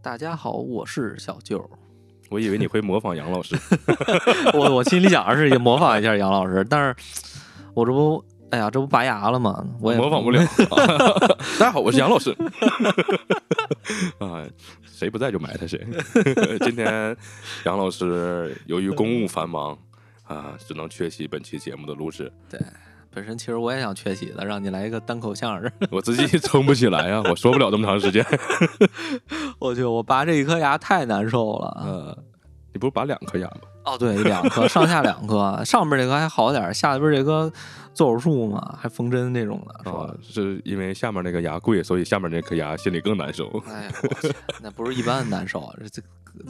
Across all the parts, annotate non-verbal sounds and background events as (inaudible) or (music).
大家好，我是小舅。我以为你会模仿杨老师，(laughs) 我我心里想的是也模仿一下杨老师，但是我这不，哎呀，这不拔牙了吗？我也模仿不了。(laughs) 大家好，我是杨老师。(laughs) 啊，谁不在就埋汰谁。今天杨老师由于公务繁忙啊，只能缺席本期节目的录制。对，本身其实我也想缺席的，让你来一个单口相声。(laughs) 我自己撑不起来啊，我说不了这么长时间。(laughs) 我去，我拔这一颗牙太难受了。呃，你不是拔两颗牙吗？哦，对，两颗，上下两颗，上边这颗还好点儿，下边这颗做手术嘛，还缝针那种的，是吧啊？，是因为下面那个牙贵，所以下面那颗牙心里更难受。哎呀，我去，那不是一般的难受，(laughs) 这这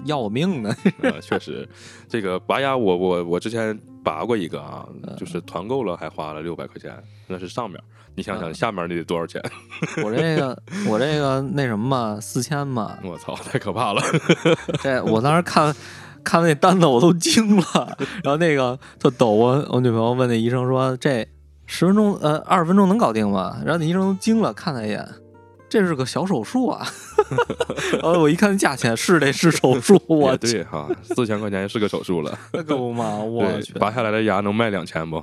要我命呢！呃，确实，这个拔牙我我我之前拔过一个啊，嗯就是团购了还花了六百块钱，那是上面，你想想嗯下面那得多少钱？(laughs) 我这个我这个那什么嘛，四千嘛，我操，太可怕了！(laughs) 这我当时看看那单子我都惊了，然后那个特逗，我我女朋友问那医生说这十分钟呃二十分钟能搞定吗？然后那医生都惊了，看他一眼。这是个小手术啊，然 (laughs) 后我一看价钱，是得是手术，(laughs) 我，对哈，四千块钱是个手术了，那可不嘛，我去，，拔下来的牙能卖两千不？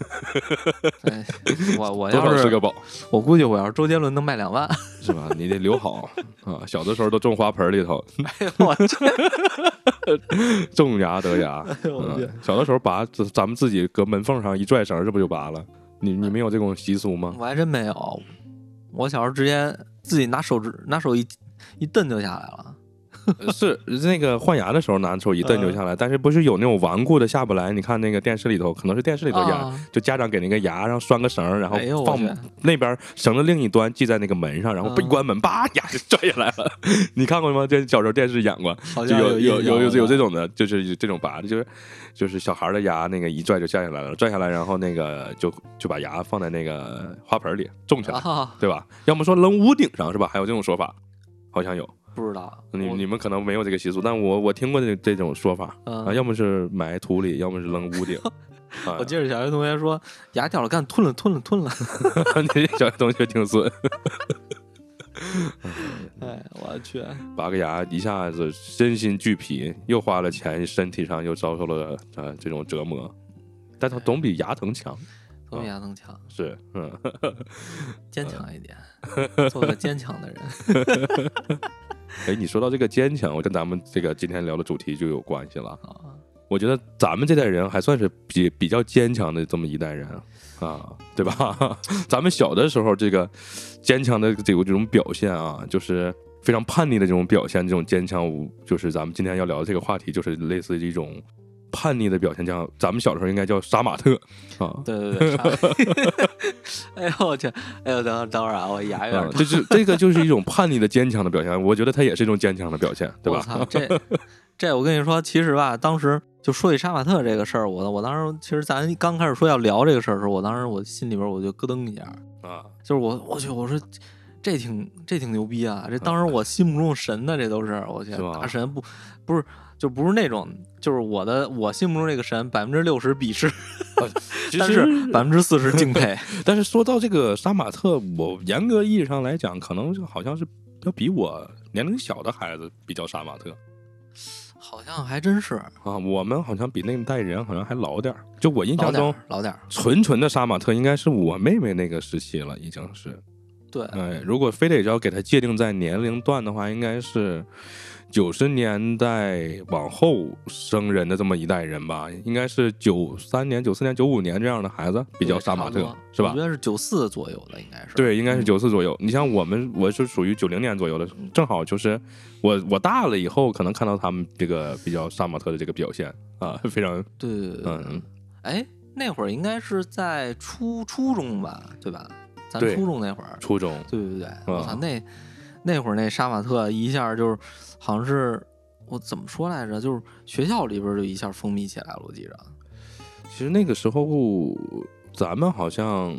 (laughs) 哎，我我多要是少是个宝，我估计我要是周杰伦能卖两万，(laughs) 是吧？你得留好啊，小的时候都种花盆里头，(laughs) 哎呦我去，种牙得牙。嗯，小的时候拔，咱咱们自己搁门缝上一拽绳，这不就拔了？你你没有这种习俗吗？我还真没有，我小时候直接自己拿手指拿手一一蹬就下来了。是那个换牙的时候拿手一蹬就下来，但是不是有那种顽固的下不来？你看那个电视里头，可能是电视里头演，啊就家长给那个牙上拴个绳，然后放那边绳的另一端系在那个门上，然后嗯一关门，叭牙就拽下来了。(laughs) 你看过吗？这小时候电视演过，就有有有有有这种种的，就是这种拔的，就是就是小孩的牙那个一拽就下下来了，拽下来，然后那个就就把牙放在那个花盆里种起来，啊，对吧？要么说扔屋顶上是吧？还有这种说法，好像有。不知道。你你们可能没有这个习俗，但我我听过这这种说法。嗯。啊，要么是埋土里，要么是扔屋顶。(laughs) 啊。我记得小学同学说牙掉了，干吞了吞了吞了。(laughs) 你这小学同学挺损，(laughs) 哎，我去，拔个牙一下子身心俱疲，又花了钱，身体上又遭受了啊这种折磨，但他总比牙疼强。总比牙疼强，是，嗯，坚强一点，做个坚强的人哎，你说到这个坚强，我跟咱们这个今天聊的主题就有关系了。啊。我觉得咱们这代人还算是比比较坚强的这么一代人啊，对吧？(laughs) 咱们小的时候，这个坚强的这个这种表现啊，就是非常叛逆的这种表现，这种坚强，就是咱们今天要聊的这个话题，就是类似于一种叛逆的表现，叫咱们小时候应该叫杀马特啊。对对对，差 (laughs) 哎呦我去，哎呦等等会儿啊，我牙有点啊，疼。这是 (laughs) 这个就是一种叛逆的坚强的表现，我觉得它也是一种坚强的表现，对吧？我操，这这我跟你说，其实吧，当时就说起杀马特这个事儿，我我当时其实咱刚开始说要聊这个事儿的时候，我当时我心里边我就咯噔一下，啊，就是我我去，我说这挺这挺牛逼啊！这当时我心目中神的，这都是我去大神不不是就不是那种，就是我的我心目中这个神百分之六十鄙视，但是百分之四十敬佩。(laughs) 但是说到这个杀马特，我严格意义上来讲，可能就好像是要比我年龄小的孩子比较杀马特好像还真是啊。我们好像比那一代人好像还老点儿。就我印老点象中儿，老点儿，纯纯的杀马特应该是我妹妹那个时期了，已经是。对，哎，如果非得要给它界定在年龄段的话，应该是九十年代往后生人的这么一代人吧，应该是九三年、九四年、九五年这样的孩子比较杀马特是吧我觉？得是九四左右的，应该是。对，应该是嗯九四左右。你像我们，我是属于九零年左右的，正好就是我我大了以后，可能看到他们这个比较杀马特的这个表现啊，非常对。嗯哎，那会儿应该是在初初中吧，对吧？咱初中那会儿，初中。对对对，我操，啊那那会儿那杀马特一下就是好像是我怎么说来着？就是学校里边就一下风靡起来了，我记着。其实那个时候咱们好像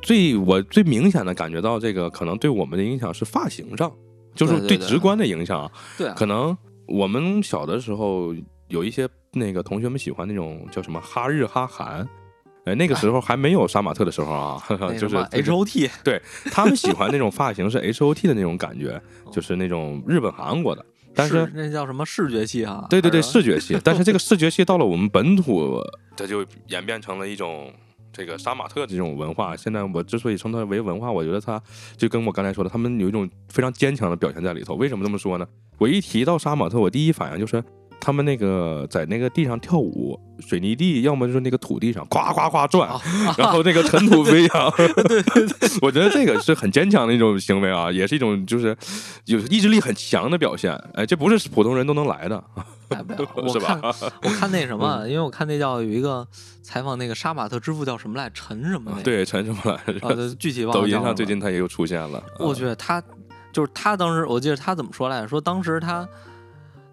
最我最明显的感觉到这个可能对我们的影响是发型上，就是最直观的影响啊。对啊，可能我们小的时候有一些那个同学们喜欢那种叫什么哈日哈韩。哎，那个时候还没有杀马特的时候啊，(laughs) 就是那什么 H O T，对他们喜欢那种发型是 H O T 的那种感觉，就是那种日本韩国的。但是那叫什么视觉系啊？对对对，视觉系。(laughs) 但是这个视觉系到了我们本土，它就演变成了一种这个杀马特这种文化。现在我之所以称它为文化，我觉得它就跟我刚才说的，他们有一种非常坚强的表现在里头。为什么这么说呢？我一提到杀马特，我第一反应就是他们那个在那个地上跳舞，水泥地，要么就是那个土地上呱呱呱转，啊 (laughs) 然后那个尘土飞扬。(laughs) 我觉得这个是很坚强的一种行为啊，也是一种就是有意志力很强的表现。哎，这不是普通人都能来的。来 (laughs) 不了。我是吧我看那什么，因为我看那叫有一个采访那个杀马特之父叫什么来，陈什么那个，对，陈什么来啊，着？对具体忘了抖音上最近他也又出现了。我啊觉得他就是他当时，我记得他怎么说来着？说当时他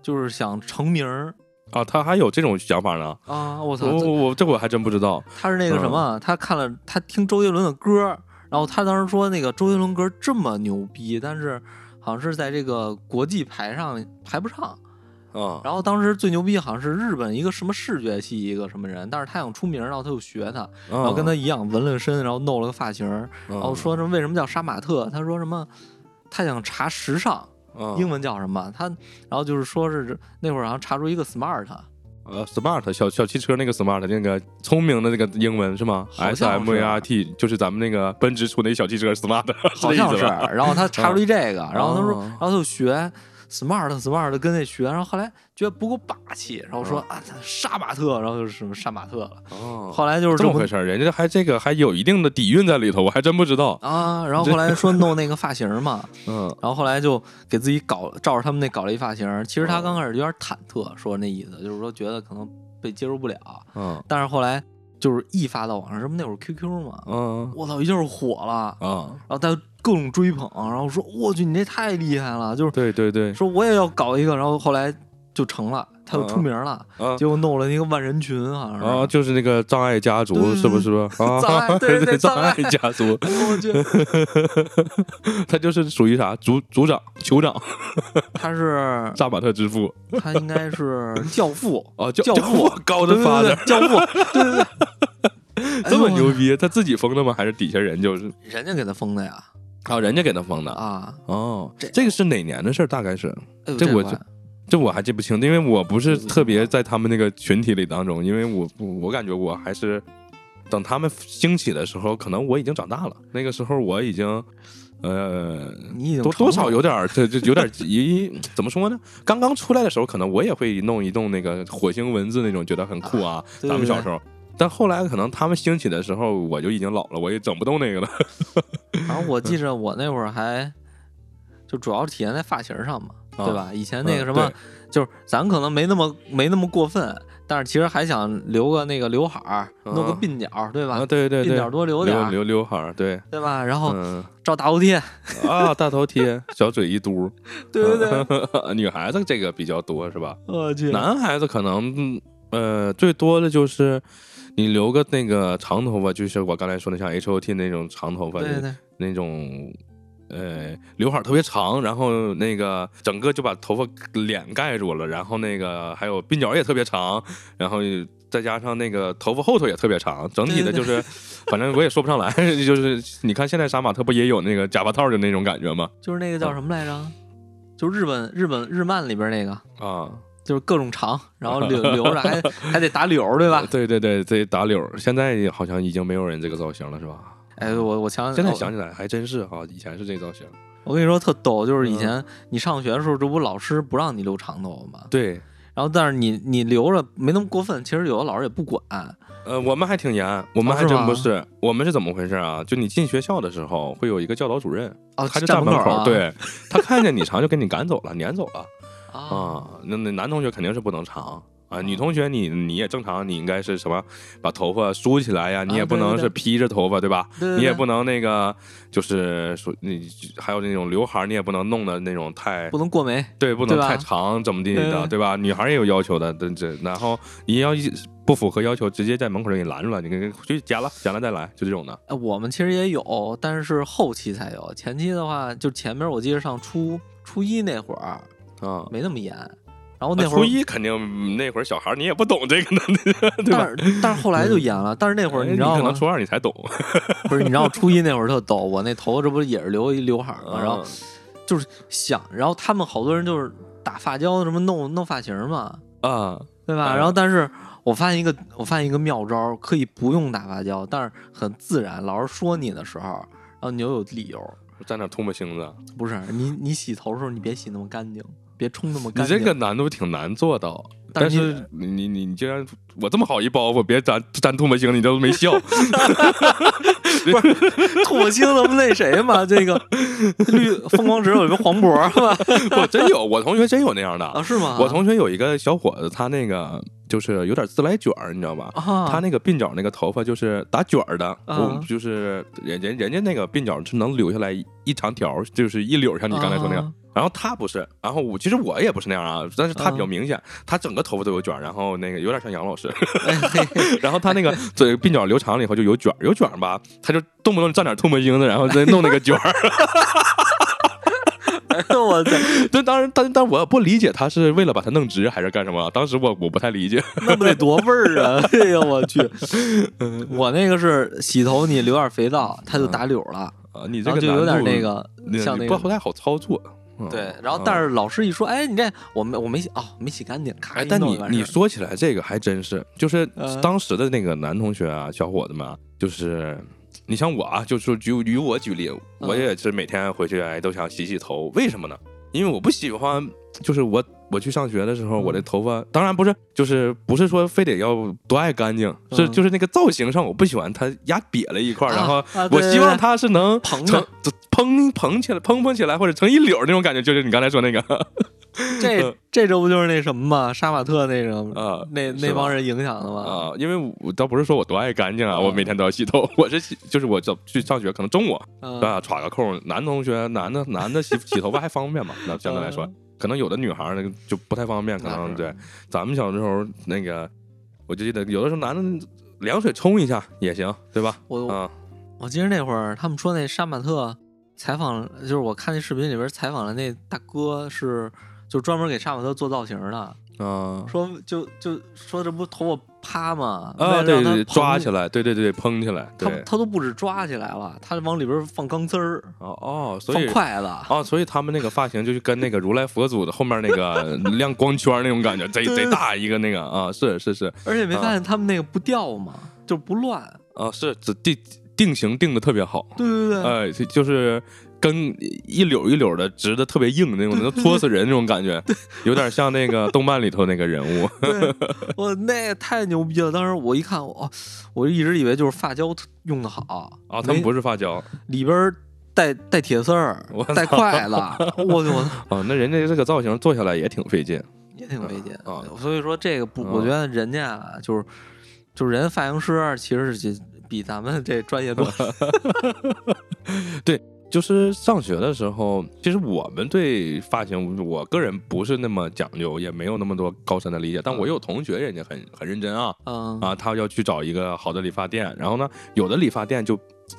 就是想成名儿啊，他还有这种想法呢。啊！我操，我这我我这我还真不知道。他是那个什么？他看了他听周杰伦的歌，然后他当时说那个周杰伦歌这么牛逼，但是好像是在这个国际排上排不上。啊，然后当时最牛逼好像是日本一个什么视觉系一个什么人，但是他想出名，然后他就学他，然然后跟他一样纹了身，然后弄了个发型，然嗯后说什么为什么叫杀马特？他说什么？他想查时尚，嗯英文叫什么？他然后就是说是那会儿好像查出一个 smart，呃，smart 小小汽车那个 smart 那个聪明的那个英文是吗？S M A R T 就是咱们那个奔驰出那小汽车 smart，好像是。然后他查出一这个，(laughs) 然后他说，哦然后他就学 smart smart 跟那学，然后后来觉得不够霸气，然后说啊杀马特，然后就是什么杀马特了。哦，后来就是么这么回事儿，人家还这个还有一定的底蕴在里头，我还真不知道。啊，然后后来说弄那个发型嘛，(laughs) 嗯然后后来就给自己搞照着他们那搞了一发型。其实他哦刚开始有点忐忑，说那意思就是说觉得可能被接受不了，嗯但是后来就是一发到网上，这不那会儿 QQ 嘛，嗯我操，一下就火了，嗯，然后大家各种追捧，然后说我去你这太厉害了，就是对对对，说我也要搞一个，然后后来就成了，他就出名了，啊结果弄了一个万人群，好像是。啊，就是那个障碍家族，是不是？啊，障碍 (laughs) 对对对障碍家族，(laughs) 我去，(laughs) 他就是属于啥？族族长、酋长、他是杀马特之父。他应该是教父，啊，教教父。高的发的，教父，对对对，这么牛逼，他自己封的吗？还是底下人就是？人家给他封的呀啊，人家给他封的。啊！哦，这这个是哪年的事儿？大概是这我这这我还记不清，因为我不是特别在他们那个群体里当中，因为我我感觉我还是等他们兴起的时候，可能我已经长大了。那个时候我已经呃你多多少有点儿，这这有点儿一怎么说呢？刚刚出来的时候，可能我也会弄一弄那个火星文字那种，觉得很酷啊。对对对咱们小时候，但后来可能他们兴起的时候，我就已经老了，我也整不动那个了。(laughs) 然后我记着我那会儿还就主要体现在发型上嘛，啊对吧？以前那个嗯什么，对就是咱可能没那么没那么过分，但是其实还想留个那个刘海儿，弄个啊鬓角，对吧？啊，对对对，鬓角多留点儿，留留刘海儿，对，对吧？然后嗯照大头贴，(laughs) 啊，大头贴，小嘴一嘟，(laughs) 对对对，女孩子这个比较多是吧？我去，男孩子可能嗯呃最多的就是你留个那个长头发，就是我刚才说的像 H O T 那种长头发的对对对，那种。呃，刘海特别长，然后那个整个就把头发脸盖住了，然后那个还有鬓角也特别长，然后再加上那个头发后头也特别长，整体的对对就是，反正我也说不上来，(laughs) 就是你看现在杀马特不也有那个假发套的那种感觉吗？就是那个叫什么来着？就日本日本日漫里边那个，啊，就是各种长，然后留留 (laughs) 着还还得打绺，对吧？对对对，得打绺，现在好像已经没有人这个造型了，是吧？哎，我我想现在想起来还真是哈，以前是这造型。我跟你说特逗，就是以嗯前你上学的时候，这不老师不让你留长头发吗？对，然后但是你你留着没那么过分，其实有的老师也不管。呃，我们还挺严，我们还真不是。我们是怎么回事啊？就你进学校的时候，会有一个教导主任，哦，他就门口，口啊对他看见你长就给你赶走了，撵走了啊，啊。那那男同学肯定是不能长啊。女同学你你也正常，你应该是什么把头发梳起来呀，你也不能是披着头发，对吧？你也不能那个就是说你还有那种刘海儿，你也不能弄的那种太不能过眉。对，不能太长，怎么地的，嗯对吧？女孩儿也有要求的，这这，然后你要一不符合要求，直接在门口就给你拦住了，你给去剪了，剪了再来，就这种的。呃，我们其实也有，但是后期才有。前期的话，就前面我记得上初初一那会儿啊，没那么严，然后那会儿初一肯定嗯那会儿小孩儿你也不懂这个呢，对吧？但是但是后来就严了。但是那会儿哎你知道吗可能？初二你才懂，不是，你知道初一那会儿特逗，我那头发这不也是留一刘海儿吗？然后嗯就是想，然后他们好多人就是打发胶什么弄弄发型嘛，啊，对吧？哎然后但是我发现一个我发现一个妙招，可以不用打发胶，但是很自然。老师说你的时候，然后你又有理由。在那吐沫星子，不是你，你洗头的时候你别洗那么干净，别冲那么你。这个难度挺难做到。但但是是你你你你竟然我这么好一包袱，别粘粘唾沫星，你都没笑。(laughs) (laughs) 不是唾沫星子不那谁嘛？这个绿疯狂石有一个黄渤嘛？我真有，我同学真有那样的啊，是吗？我同学有一个小伙子，他那个就是有点自来卷儿，你知道吧？啊，他那个鬓角那个头发就是打卷儿的，就是人人人家那个鬓角是能留下来一一长条，就是一绺，像你刚才说那样。啊然后他不是，然后我其实我也不是那样啊，但是他比较明显，他整个头发都有卷儿，然后那个有点像杨老师，(laughs) (laughs) 然后他那个嘴鬓角留长了以后就有卷儿，有卷儿吧，他就动不动蘸点唾沫星子，然后再弄那个卷 (laughs) 我操，对，当然，但但我不理解他是为了把它弄直还是干什么，当时我我不太理解。那不得多味儿啊！哎呦我去，我那个是洗头你留点肥皂，它就打绺了，啊，你这个就有点那个像那个。不不太好操作。嗯。对，然后但是老师一说，哎，你这我没我没洗哦，没洗干净，咔哎，一但你你说起来这个还真是，就是嗯。当时的那个男同学啊，小伙子们啊，就是你像我啊，就是举以我举例，我嗯。也是每天回去哎都想洗洗头，为什么呢？因为我不喜欢，就是我我去上学的时候，我的嗯头发当然不是，就是不是说非得要多爱干净，是嗯就是那个造型上我不喜欢它压瘪了一块儿，然后我希望它是能蓬成的蓬蓬起来，蓬蓬起来，或者成一绺那种感觉，就是你刚才说那个 (laughs) 这这这不就是那什么吗？杀马特那个啊那那帮人影响的吗？啊，因为我倒不是说我多爱干净啊，嗯我每天都要洗头，我是洗，就是我早去上学，可能中午嗯啊插个空，男同学男的男的洗 (laughs) 洗头发还方便嘛，那相对来说，可能有的女孩儿那个就不太方便，可能对，咱们小时候那个，我就记得有的时候男的凉水冲一下也行，对吧？我啊我记得那会儿他们说那杀马特采访，就是我看那视频里边采访的那大哥是就专门给杀马特做造型的，啊说就就说这不头发趴吗？啊，对对，抓起来。对对对，蓬起来，他，他都不止抓起来了，他往里边放钢丝儿，哦哦，所以。放筷子，哦，所以他们那个发型就是跟那个如来佛祖的后面那个 (laughs) 亮光圈那种感觉，贼贼大一个那个啊，是是是而且没发现他们那个不掉吗？就不乱。啊，是这定定型定的特别好，对对对，哎，就就是跟一绺一绺的直的特别硬那种，能戳死人那种感觉，有点像那个动漫里头那个人物。对，我那太牛逼了！当时我一看，我我一直以为就是发胶用的好啊，他们不是发胶里边儿带带铁丝儿我，带筷子，(laughs) 我我啊，那人家这个造型做下来也挺费劲。也挺费劲啊所以说这个不，我啊觉得人家啊就是就是人发型师其实是比咱们这专业多。(laughs) (laughs) 就是上学的时候，其实我们对发型，我个人不是那么讲究，也没有那么多高深的理解。但我有同学，人家很很认真啊嗯啊，他要去找一个好的理发店，然后呢，有的理发店就，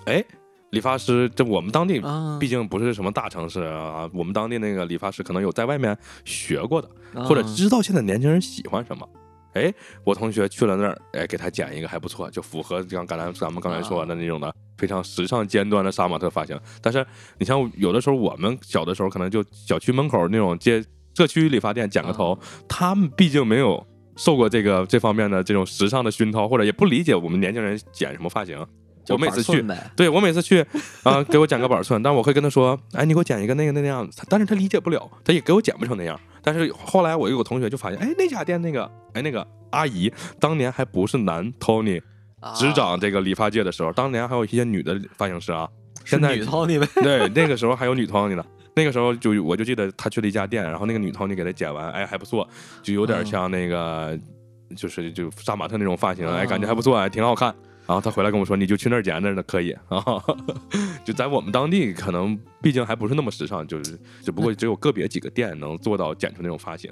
哎，理发师，这我们当地啊，毕竟不是什么大城市啊，我们当地那个理发师可能有在外面学过的，或者嗯知道现在年轻人喜欢什么。哎，我同学去了那儿，哎，给他剪一个还不错，就符合像刚才咱们刚才说的那种的非常时尚尖端的杀马特发型。但是你像有的时候我们小的时候，可能就小区门口那种街社区理发店剪个头，他们毕竟没有受过这个这方面的这种时尚的熏陶，或者也不理解我们年轻人剪什么发型。我每次去对我每次去啊、给我剪个板寸，但我会跟他说，哎，你给我剪一个那个那个样子，但是他理解不了，他也给我剪不成那样。但是后来我有个同学就发现，哎，那家店那个，哎，那个阿姨当年还不是男 Tony 执掌这个理发界的时候，当年还有一些女的发型师啊，现在女 Tony 呗，(laughs) 对那个时候还有女 Tony 呢。那个时候就我就记得他去了一家店，然后那个女 Tony 给他剪完，哎还不错，就有点像那个就是就杀马特那种发型，啊哎，感觉还不错，还挺好看。然后他回来跟我说，你就去那儿剪那儿的可以啊。(laughs) 就在我们当地，可能毕竟还不是那么时尚，就是只不过只有个别几个店能做到剪出那种发型。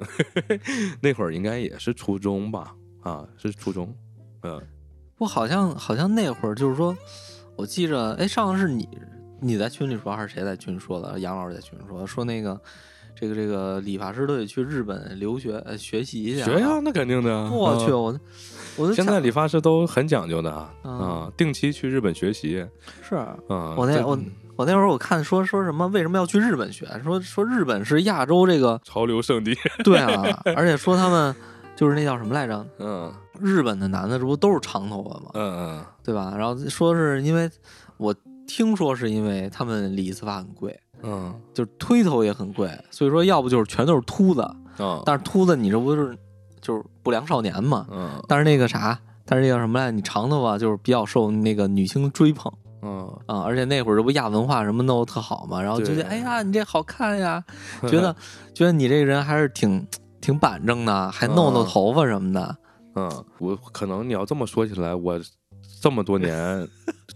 (laughs) 那会儿应该也是初中吧，啊，是初中，嗯，我好像好像那会儿就是说，我记着，哎，上次是你你在群里说还是谁在群里说的？杨老师在群里说说那个这个这个理发师都得去日本留学呃学习去啊。学呀，那肯定的。我去，啊我我都现在理发师都很讲究的啊，嗯啊定期去日本学习是啊。我那我我那会儿我看说说什么为什么要去日本学？说说日本是亚洲这个潮流圣地，对啊，而且说他们就是那叫什么来着？嗯日本的男的这不都是长头发吗？嗯对吧？然后说是因为我听说是因为他们理一次发很贵，嗯就是推头也很贵，所以说要不就是全都是秃子，嗯但是秃子你这不是就是不良少年嘛？嗯但是那个啥，但是那叫什么来？你长头发就是比较受那个女性追捧嗯，啊，而且那会儿这不亚文化什么弄得特好嘛，然后就觉得对哎呀你这好看呀，(laughs) 觉得觉得你这个人还是挺挺板正的，还弄弄嗯头发什么的。嗯，我可能你要这么说起来，我这么多年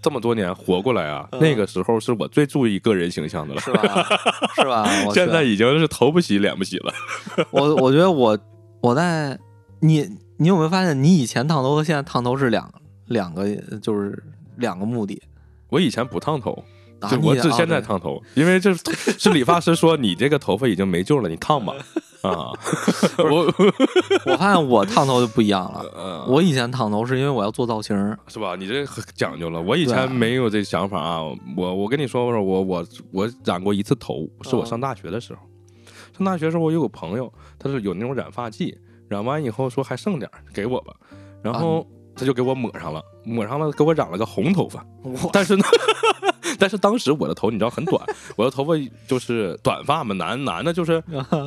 这么多年活过来啊，嗯那个时候是我最注意个人形象的了。是吧？(laughs) 是吧？我现在已经是头不洗脸不洗了。我我觉得我我在你你有没有发现，你以前烫头和现在烫头是两两个就是两个目的。我以前不烫头，我是现在。烫头，因为这是是理发师说你这个头发已经没救了，你烫吧。啊，(laughs) 我 (laughs) 我发现我烫头就不一样了。嗯我以前烫头是因为我要做造型，是吧？你这很讲究了。我以前没有这想法啊。我我跟你说说，我我我染过一次头，是我嗯上大学的时候。上大学的时候，我有个朋友，他是有那种染发剂，染完以后说还剩点儿，给我吧。然后他就给我抹上了，抹上了，给我染了个红头发。但是呢，(laughs) 但是当时我的头你知道很短，我的头发就是短发嘛，男男的就是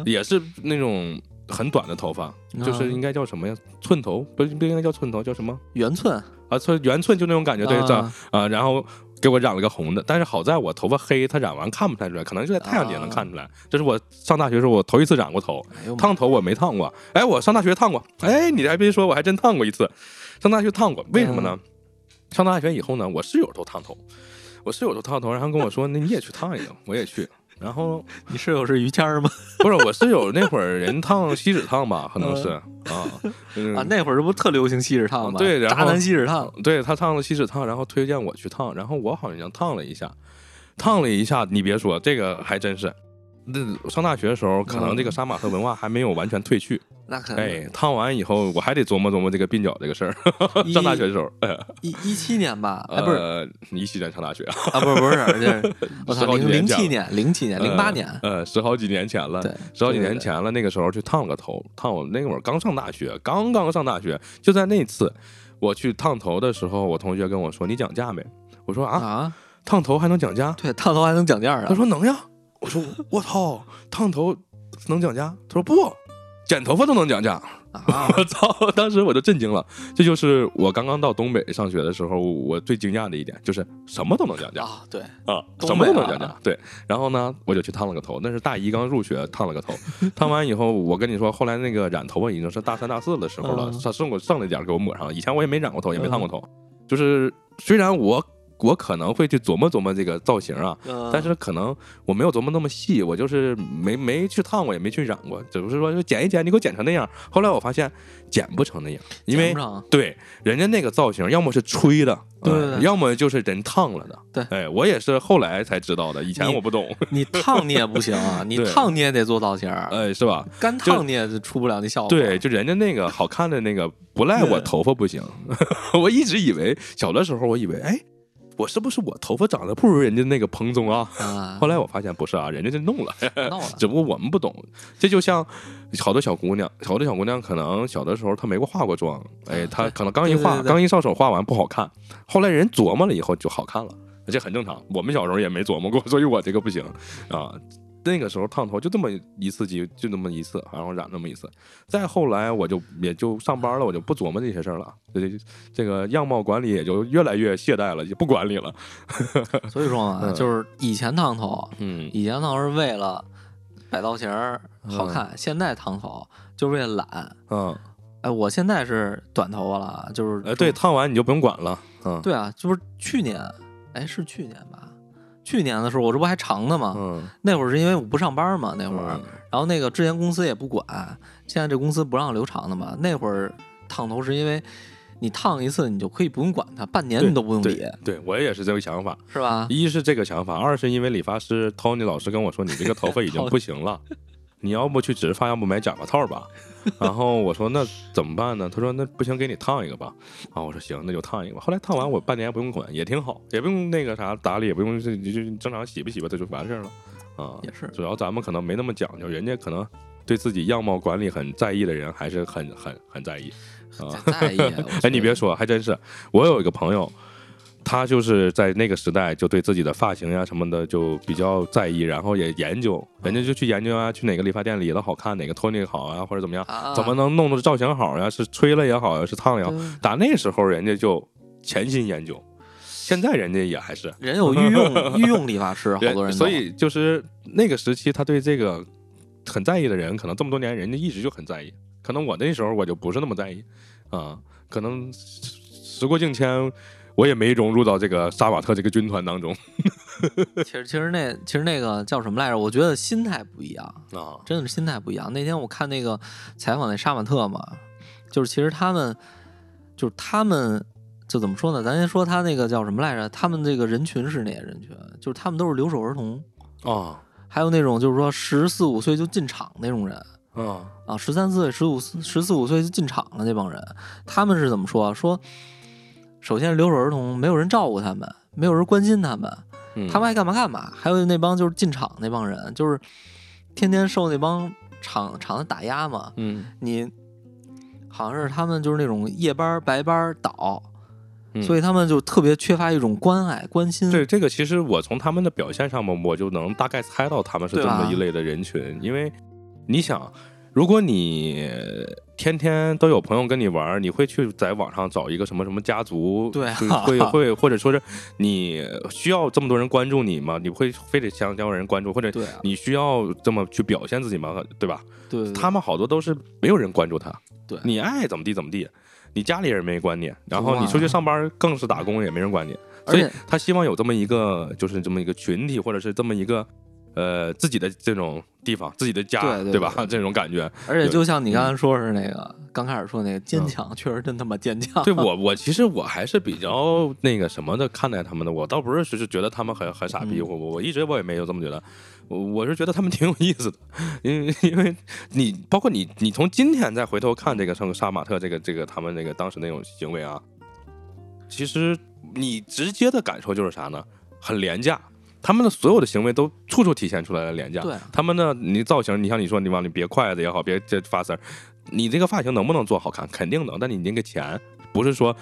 也是那种很短的头发，就是应该叫什么呀？寸头不不应该叫寸头，叫什么？圆寸，啊，寸圆寸就那种感觉，对，这样啊啊，然后给我染了个红的，但是好在我头发黑，他染完看不太出来，可能就在太阳底下能看出来。这是我上大学时候我头一次染过头，哎烫头我没烫过，哎，我上大学烫过，哎，你还别说，我还真烫过一次，上大学烫过，为什么呢？上大学以后呢，我室友都烫头，我室友都烫头，然后跟我说，那你也去烫一个，我也去。然后 (laughs) 你室友是于谦儿吗？不是我室友那会儿人烫锡纸烫吧，可能是啊，(laughs) 嗯啊，那会儿这不特流行锡纸烫吗？对然后渣男锡纸烫，对他烫了锡纸烫，然后推荐我去烫，然后我好像烫了一下，烫了一下，你别说，这个还真是。那上大学的时候，可能这个杀马特文化还没有完全褪去。那可哎，烫完以后，我还得琢磨琢磨这个鬓角这个事儿。(laughs) 一上大学的时候，哎，一一七年吧？哎，不是呃，一七年上大学啊，啊，不是不是，就是我操，零零七年、零七年、零八年，呃，十好几年前了，对，十好几年前了。那个时候去烫了个头，烫我那会儿刚上大学，刚刚上大学，就在那次我去烫头的时候，我同学跟我说：“你讲价没？”我说：“啊，啊，烫头还能讲价？”对，烫头还能讲价啊他啊？说能呀。我说我操，烫头能讲价？他说不，剪头发都能讲价。啊，(laughs) 我操！当时我就震惊了。这就是我刚刚到东北上学的时候，我最惊讶的一点，就是什么都能讲价啊，对，啊，什么都能讲价。对，然后呢，我就去烫了个头。那是大一刚入学，烫了个头。(laughs) 烫完以后，我跟你说，后来那个染头发已经是大三大四的时候了，嗯他剩我剩了一点儿给我抹上了。以前我也没染过头，也没烫过头。就是虽然我我可能会去琢磨琢磨这个造型啊，嗯但是可能我没有琢磨那么细，我就是没没去烫过，也没去染过，只是说就剪一剪，你给我剪成那样。后来我发现剪不成那样，因为对人家那个造型，要么是吹的，对对对嗯要么就是人烫了的。对哎，我也是后来才知道的，以前我不懂，你烫你也不行啊，(laughs) 你烫你也得做造型儿，哎，是吧？干烫你也是出不了那效果。对，就人家那个好看的那个，不赖我头发不行。(laughs) 我一直以为小的时候，我以为，哎，我是不是我头发长得不如人家那个蓬松啊？啊，(laughs) 后来我发现不是啊，人家就弄了。(laughs) (laughs) 只不过我们不懂，这就像好多小姑娘，好多小姑娘可能小的时候她没过化过妆，哎，她可能刚一化，对对对刚一上手化完不好看，后来人琢磨了以后就好看了，这很正常。我们小时候也没琢磨过，所以我这个不行啊。那个时候烫头就这么一次机，就那么一次，然后染那么一次。再后来我就也就上班了，我就不琢磨这些事儿了。这这个样貌管理也就越来越懈怠了，也不管理了。(laughs) 所以说嘛，嗯就是以前烫头，嗯以前烫头是为了摆造型儿好看，现在烫头就是为了懒。嗯哎，我现在是短头发了，就是哎，对，烫完你就不用管了，嗯，对啊，就是去年，哎，是去年吧？去年的时候，我这不还长呢吗？嗯，那会儿是因为我不上班嘛，那会儿，嗯然后那个之前公司也不管，现在这公司不让留长的嘛。那会儿烫头是因为你烫一次，你就可以不用管它，半年你都不用理，对，对我也是这个想法。是吧？一是这个想法，二是因为理发师 Tony 老师跟我说，你这个头发已经 (laughs) 不行了，你要不去植发，要不买假发套吧。(laughs) 然后我说那怎么办呢？他说那不行，给你烫一个吧。啊，我说行，那就烫一个吧。后来烫完我半年也不用管，也挺好，也不用那个啥打理，也不用就就就正常洗吧洗吧，这就完事儿了。啊，也是主要咱们可能没那么讲究，人家可能对自己样貌管理很在意的人，还是很很很在意。啊，在意。(laughs) 哎，你别说，还真是，我有一个朋友，他就是在那个时代就对自己的发型呀什么的就比较在意，然后也研究，人家就去研究啊，去哪个理发店理的好看，哪个托尼好啊，或者怎么样，啊怎么能弄的造型好呀？是吹了也好呀，是烫了也好，打那时候人家就潜心研究，现在人家也还是。人有御用 (laughs) 御用理发师，好多人所以就是那个时期，他对这个很在意的人，可能这么多年，人家一直就很在意。可能我那时候我就不是那么在意啊，可能时时过境迁，我也没融入到这个杀马特这个军团当中 (laughs) 其实其实那其实那个叫什么来着？我觉得心态不一样，啊。真的是心态不一样。那天我看那个采访那杀马特嘛，就是其实他们就是他们就怎么说呢？咱先说他那个叫什么来着？他们这个人群是哪些人群？就是他们都是留守儿童，啊还有那种就是说十四五岁就进厂那种人啊啊，十三四岁、十五十四五岁就进厂了那帮人，他们是怎么说啊？说首先是留守儿童，没有人照顾他们，没有人关心他们，嗯，他们爱干嘛干嘛。还有那帮就是进厂那帮人，就是天天受那帮厂厂的打压嘛。嗯你好像是他们就是那种夜班白班倒，嗯所以他们就特别缺乏一种关爱关心。对这个，其实我从他们的表现上面，我就能大概猜到他们是这么一类的人群。因为你想，如果你天天都有朋友跟你玩，你会去在网上找一个什么什么家族，对啊。会会 (laughs) 或者说是你需要这么多人关注你吗？你会非得想要人关注，或者你需要这么去表现自己吗？对吧？对对对。他们好多都是没有人关注他，对。你爱怎么地怎么地，你家里人没管你，然后你出去上班更是打工也没人管你，所以他希望有这么一个就是这么一个群体，或者是这么一个呃自己的这种地方，自己的家，对对吧？对这种感觉。而且就像你刚才说是那个刚开始说那个坚强，(laughs) 确实真他妈坚强。嗯对我，我其实我还是比较那个什么的看待他们的，我倒不是就是觉得他们很很傻逼，嗯我我我一直我也没有这么觉得，我我是觉得他们挺有意思的，因为因为你包括你你从今天再回头看这个像杀马特这个这个他们那个当时那种行为啊，其实你直接的感受就是啥呢？很廉价，他们的所有的行为都处处体现出来了廉价。对他们的你造型，你像你说你往里别筷子也好，别这发丝儿，你这个发型能不能做好看？肯定能，但你那个钱不是说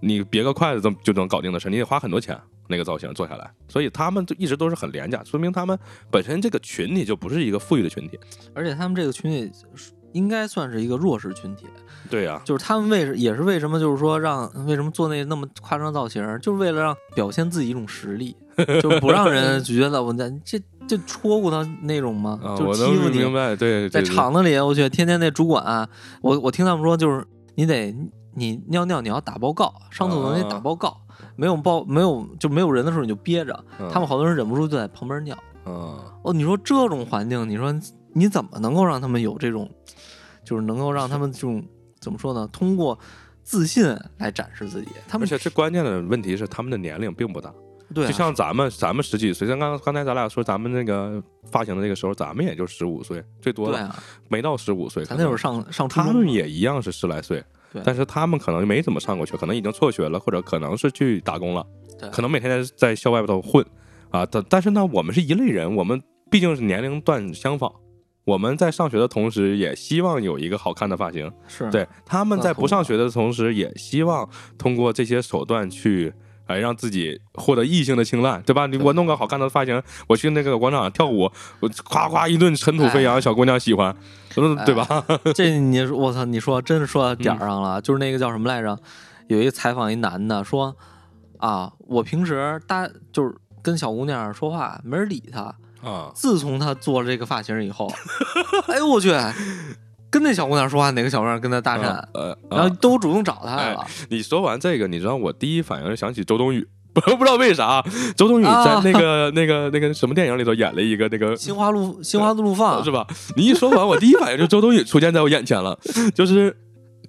你别个筷子就就能搞定的事，你得花很多钱那个造型做下来。所以他们就一直都是很廉价，说明他们本身这个群体就不是一个富裕的群体。而且他们这个群体应该算是一个弱势群体，对呀、就是他们为也是为什么就是说让为什么做那那么夸张的造型，就是为了让表现自己一种实力，(laughs) 就是不让人就觉得我在这这戳过他那种吗，啊，就欺负你明。白，对，在厂子里，我去天天那主管，我我听他们说，就是你得你尿尿你要打报告，上厕所你得打报告，没有报没有就没有人的时候你就憋着，嗯。他们好多人忍不住就在旁边尿。嗯，哦，你说这种环境，你说你怎么能够让他们有这种，就是能够让他们这种怎么说呢？通过自信来展示自己，他们而且最关键的问题是他们的年龄并不大，对、啊，就像咱们咱们十几岁，像刚刚才咱俩说咱们那个发行的那个时候，咱们也就十五岁，最多了，对啊，没到十五岁。咱那会儿上上初他们也一样是十来岁对，但是他们可能没怎么上过学，可能已经辍学了，或者可能是去打工了，对可能每天在在校外头混啊。但但是呢，我们是一类人，我们毕竟是年龄段相仿。我们在上学的同时，也希望有一个好看的发型。是对，他们在不上学的同时，也希望通过这些手段去，哎，让自己获得异性的青睐，对吧？你对我弄个好看的发型，我去那个广场上跳舞，我夸夸一顿尘土飞扬，小姑娘喜欢，嗯，对吧？(laughs) 这你说我操，你说真是说到点儿上嗯了，就是那个叫什么来着？有一个采访一男的说啊，我平时大就是跟小姑娘说话没人理他，啊，自从他做了这个发型以后，(laughs) 哎呦我去，跟那小姑娘说话，哪个小姑娘跟他搭讪，呃，然后啊都主动找他来了。你说完这个，你知道我第一反应是想起周冬雨，不 (laughs) 不知道为啥，周冬雨在啊那个、(laughs) 那个那个什么电影里头演了一个那个心花怒心花怒放是吧？你一说完，我第一反应就周冬雨出现在我眼前了，就是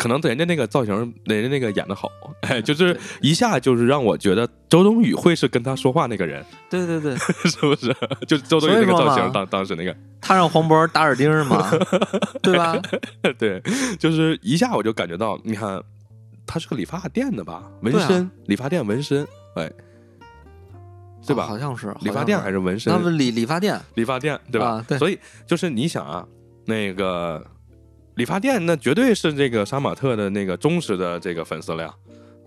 可能人家那个造型，人家那个演的好，哎，(laughs) 就是一下就是让我觉得周冬雨会是跟他说话那个人，对 (laughs) 对对，(laughs) 是不是？就是周冬雨那个造型，当当时那个，他让黄渤打耳钉儿嘛，对吧？对，就是一下我就感觉到，你看，他是个理发店的吧？纹身，理发店纹身，哎，对吧？啊好像是理发店还是是纹身那？不理理发店理发店对吧？啊对所以就是你想啊，那个理发店那绝对是这个杀马特的那个忠实的这个粉丝了呀。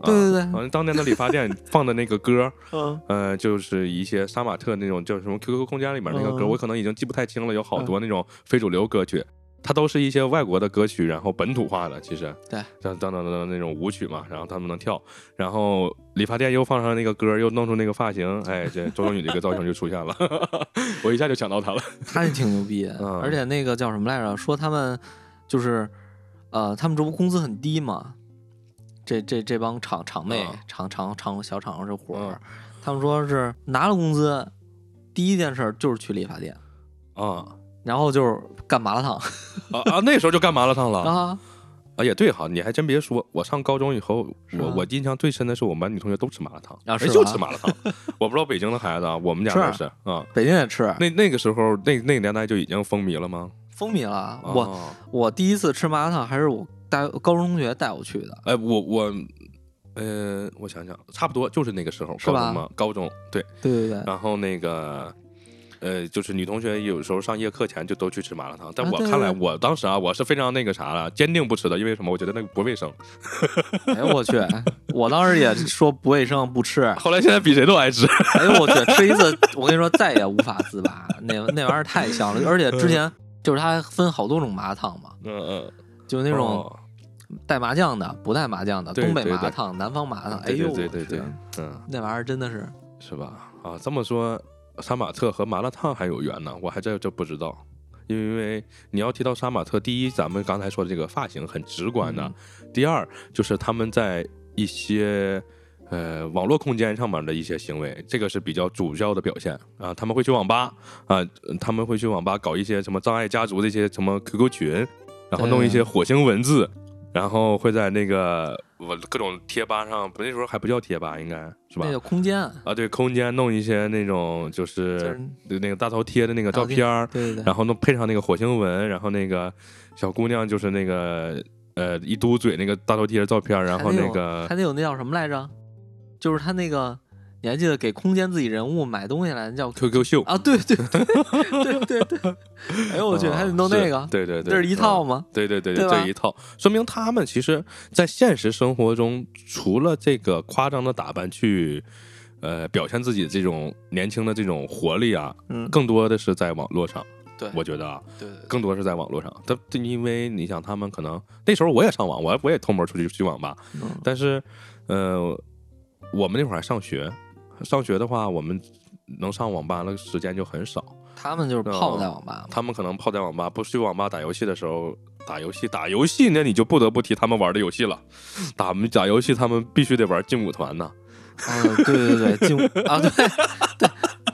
对对对。反正，当年的理发店放的那个歌，(laughs) 嗯。呃，就是一些杀马特那种叫什么 QQ 空间里面那个歌，嗯我可能已经记不太清了，有好多那种非主流歌曲，它都是一些外国的歌曲，然后本土化的，其实。对，像等等等等那种舞曲嘛，然后他们能跳，然后理发店又放上那个歌，又弄出那个发型，哎，这周冬雨这个造型就出现了，(laughs) 我一下就想到他了。他也挺牛逼的，(laughs) 嗯。而且那个叫什么来着？说他们就是呃，他们这不工资很低嘛？这这这帮厂厂妹、嗯厂厂厂小厂这活儿，嗯他们说是拿了工资，第一件事儿就是去理发店，啊然后就是干麻辣烫啊啊！那时候就干麻辣烫了啊，啊，也对哈，你还真别说，我上高中以后，我我印象最深的是我们班女同学都吃麻辣烫，哎啊是吧就吃麻辣烫。(laughs) 我不知道北京的孩子啊，我们家也是啊。北京也吃，那那个时候，那那个年代就已经风靡了吗？风靡了。我哦我第一次吃麻辣烫还是我带高中同学带我去的，哎，我我呃，我想想，差不多就是那个时候，是吧高中嘛，高中对。对对对，然后那个呃，就是女同学有时候上夜课前就都去吃麻辣烫，但啊对我看来，对我当时啊，我是非常那个啥了，坚定不吃的，因为什么？我觉得那个不卫生。(laughs) 哎呦我去，我当时也说不卫生不吃，后来现在比谁都爱吃。哎呦我去，(laughs) 吃一次我跟你说再也无法自拔，那那玩意儿太香了，而且之前就是它分好多种麻辣烫嘛，嗯嗯，就那种哦。带麻酱的、不带麻酱的，东北麻辣烫、南方麻辣烫，哎对呦对对对嗯，那玩意儿真的是是吧？啊，这么说，杀马特和麻辣烫还有缘呢，我还真这不知道。因为你要提到杀马特，第一，咱们刚才说的这个发型很直观的；嗯。第二，就是他们在一些呃网络空间上面的一些行为，这个是比较主要的表现啊。他们会去网吧啊，他们会去网吧搞一些什么障碍家族的一些什么 QQ 群，然后弄一些火星文字，然后会在那个我各种贴吧上，不那时候还不叫贴吧，应该是吧那？叫空间，啊，对，空间弄一些那种就就是是那个大头贴的那个照片儿，对对对，然后弄配上那个火星文，然后那个小姑娘就是那个呃一嘟嘴那个大头贴的照片儿，然后那个还得有那叫什么来着？就是他那个，你还记得给空间自己人物买东西来，那叫 QQ 秀，啊？对对对对对对，哎呦我去，啊还得弄那个，对对对，这是一套嗯吗？对对对对这一套，说明他们其实，在现实生活中，除了这个夸张的打扮去，呃，表现自己这种年轻的这种活力啊，嗯，更多的是在网络上。对，我觉得啊，对更多是在网络上。他因为你想，他们可能那时候我也上网，我我也偷摸出去去网吧，嗯但是，呃，我们那会儿还上学，上学的话，我们能上网吧的时间就很少。他们就是泡在网吧，他们可能泡在网吧，不去网吧打游戏的时候，打游戏打游戏，那你就不得不提他们玩的游戏了。打打游戏，他们必须得玩劲舞团呐。啊，对对对，劲舞啊，对对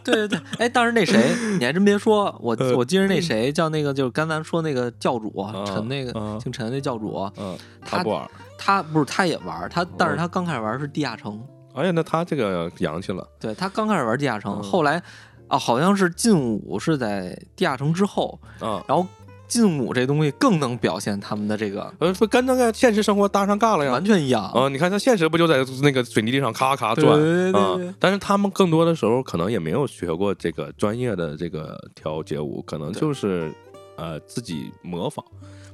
对对对，哎，当时那谁，你还真别说，我呃我记着那谁叫那个，就是刚才说那个教主陈那个啊姓陈那教主，嗯，他他不玩。他不是他也玩，他但是哦他刚开始玩是地下城，哎呀，那他这个洋气了。对他刚开始玩地下城，嗯后来啊，好像是劲舞是在地下城之后，啊，然后劲舞这东西更能表现他们的这个呃，不跟那个现实生活搭上尬了呀完。全一样，啊，你看他现实不就在那个水泥地上咔咔转啊？但是他们更多的时候可能也没有学过这个专业的这个跳街舞，可能就是呃自己模仿。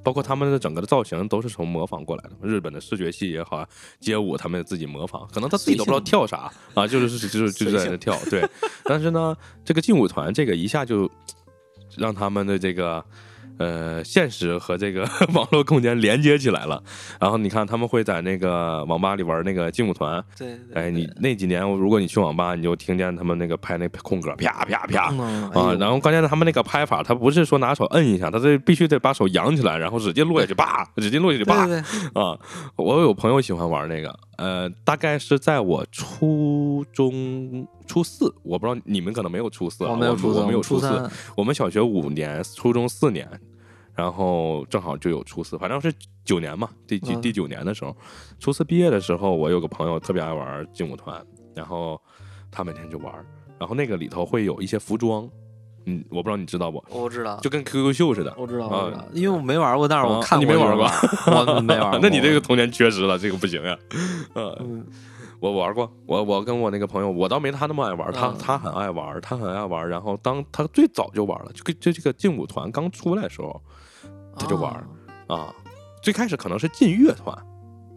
包括他们的整个的造型都是从模仿过来的，日本的视觉系也好，啊，街舞他们自己模仿，可能他自己都不知道跳啥啊，就是就是就是在那跳，对。但是呢，这个劲舞团这个一下就让他们的这个呃现实和这个 (laughs) 网络空间连接起来了。然后你看他们会在那个网吧里玩那个劲舞团，对，对哎，你那几年如果你去网吧，你就听见他们那个拍那空格啪啪啪。嗯啊，然后关键是他们那个拍法，他不是说拿手摁一下，他这必须得把手扬起来，然后使劲落下去，叭，使劲落下去，叭，对对对，啊，我有朋友喜欢玩那个，呃，大概是在我初中初四，我不知道你们可能没有初四啊，我没有初我们有四，初四，我们小学五年，初中四年，然后正好就有初四，反正是九年嘛，第第九年的时候，初四毕业的时候，我有个朋友特别爱玩劲舞团，然后他每天就玩，然后那个里头会有一些服装，嗯，我不知道你知道不？我知道，就跟 QQ 秀似的。我知道，啊我知道，因为我没玩过，但是我啊看你没玩过过，我没玩 (laughs) 过。那你这个童年缺失了，这个不行呀。呃，嗯，我玩过，我我跟我那个朋友，我倒没他那么爱玩，他嗯他很爱玩，他很爱玩。然后当他最早就玩了，就跟就这个劲舞团刚出来的时候他就玩啊啊，最开始可能是劲乐团，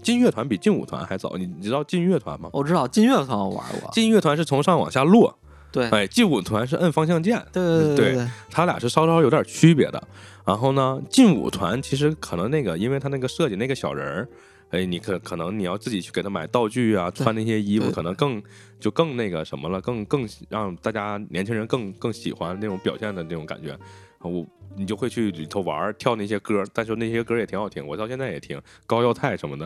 劲乐团比劲舞团还早。你你知道劲乐团吗？我知道劲乐团我玩过，劲乐团是从上往下落，对，哎，劲舞团是摁方向键，对对对对，他俩是稍稍有点区别的。然后呢，劲舞团其实可能那个，因为他那个设计那个小人儿，哎，你可可能你要自己去给他买道具啊，穿那些衣服，可能更就更那个什么了，更更让大家年轻人更更喜欢那种表现的那种感觉。我你就会去里头玩儿跳那些歌，但是那些歌也挺好听，我到现在也听高耀太什么的。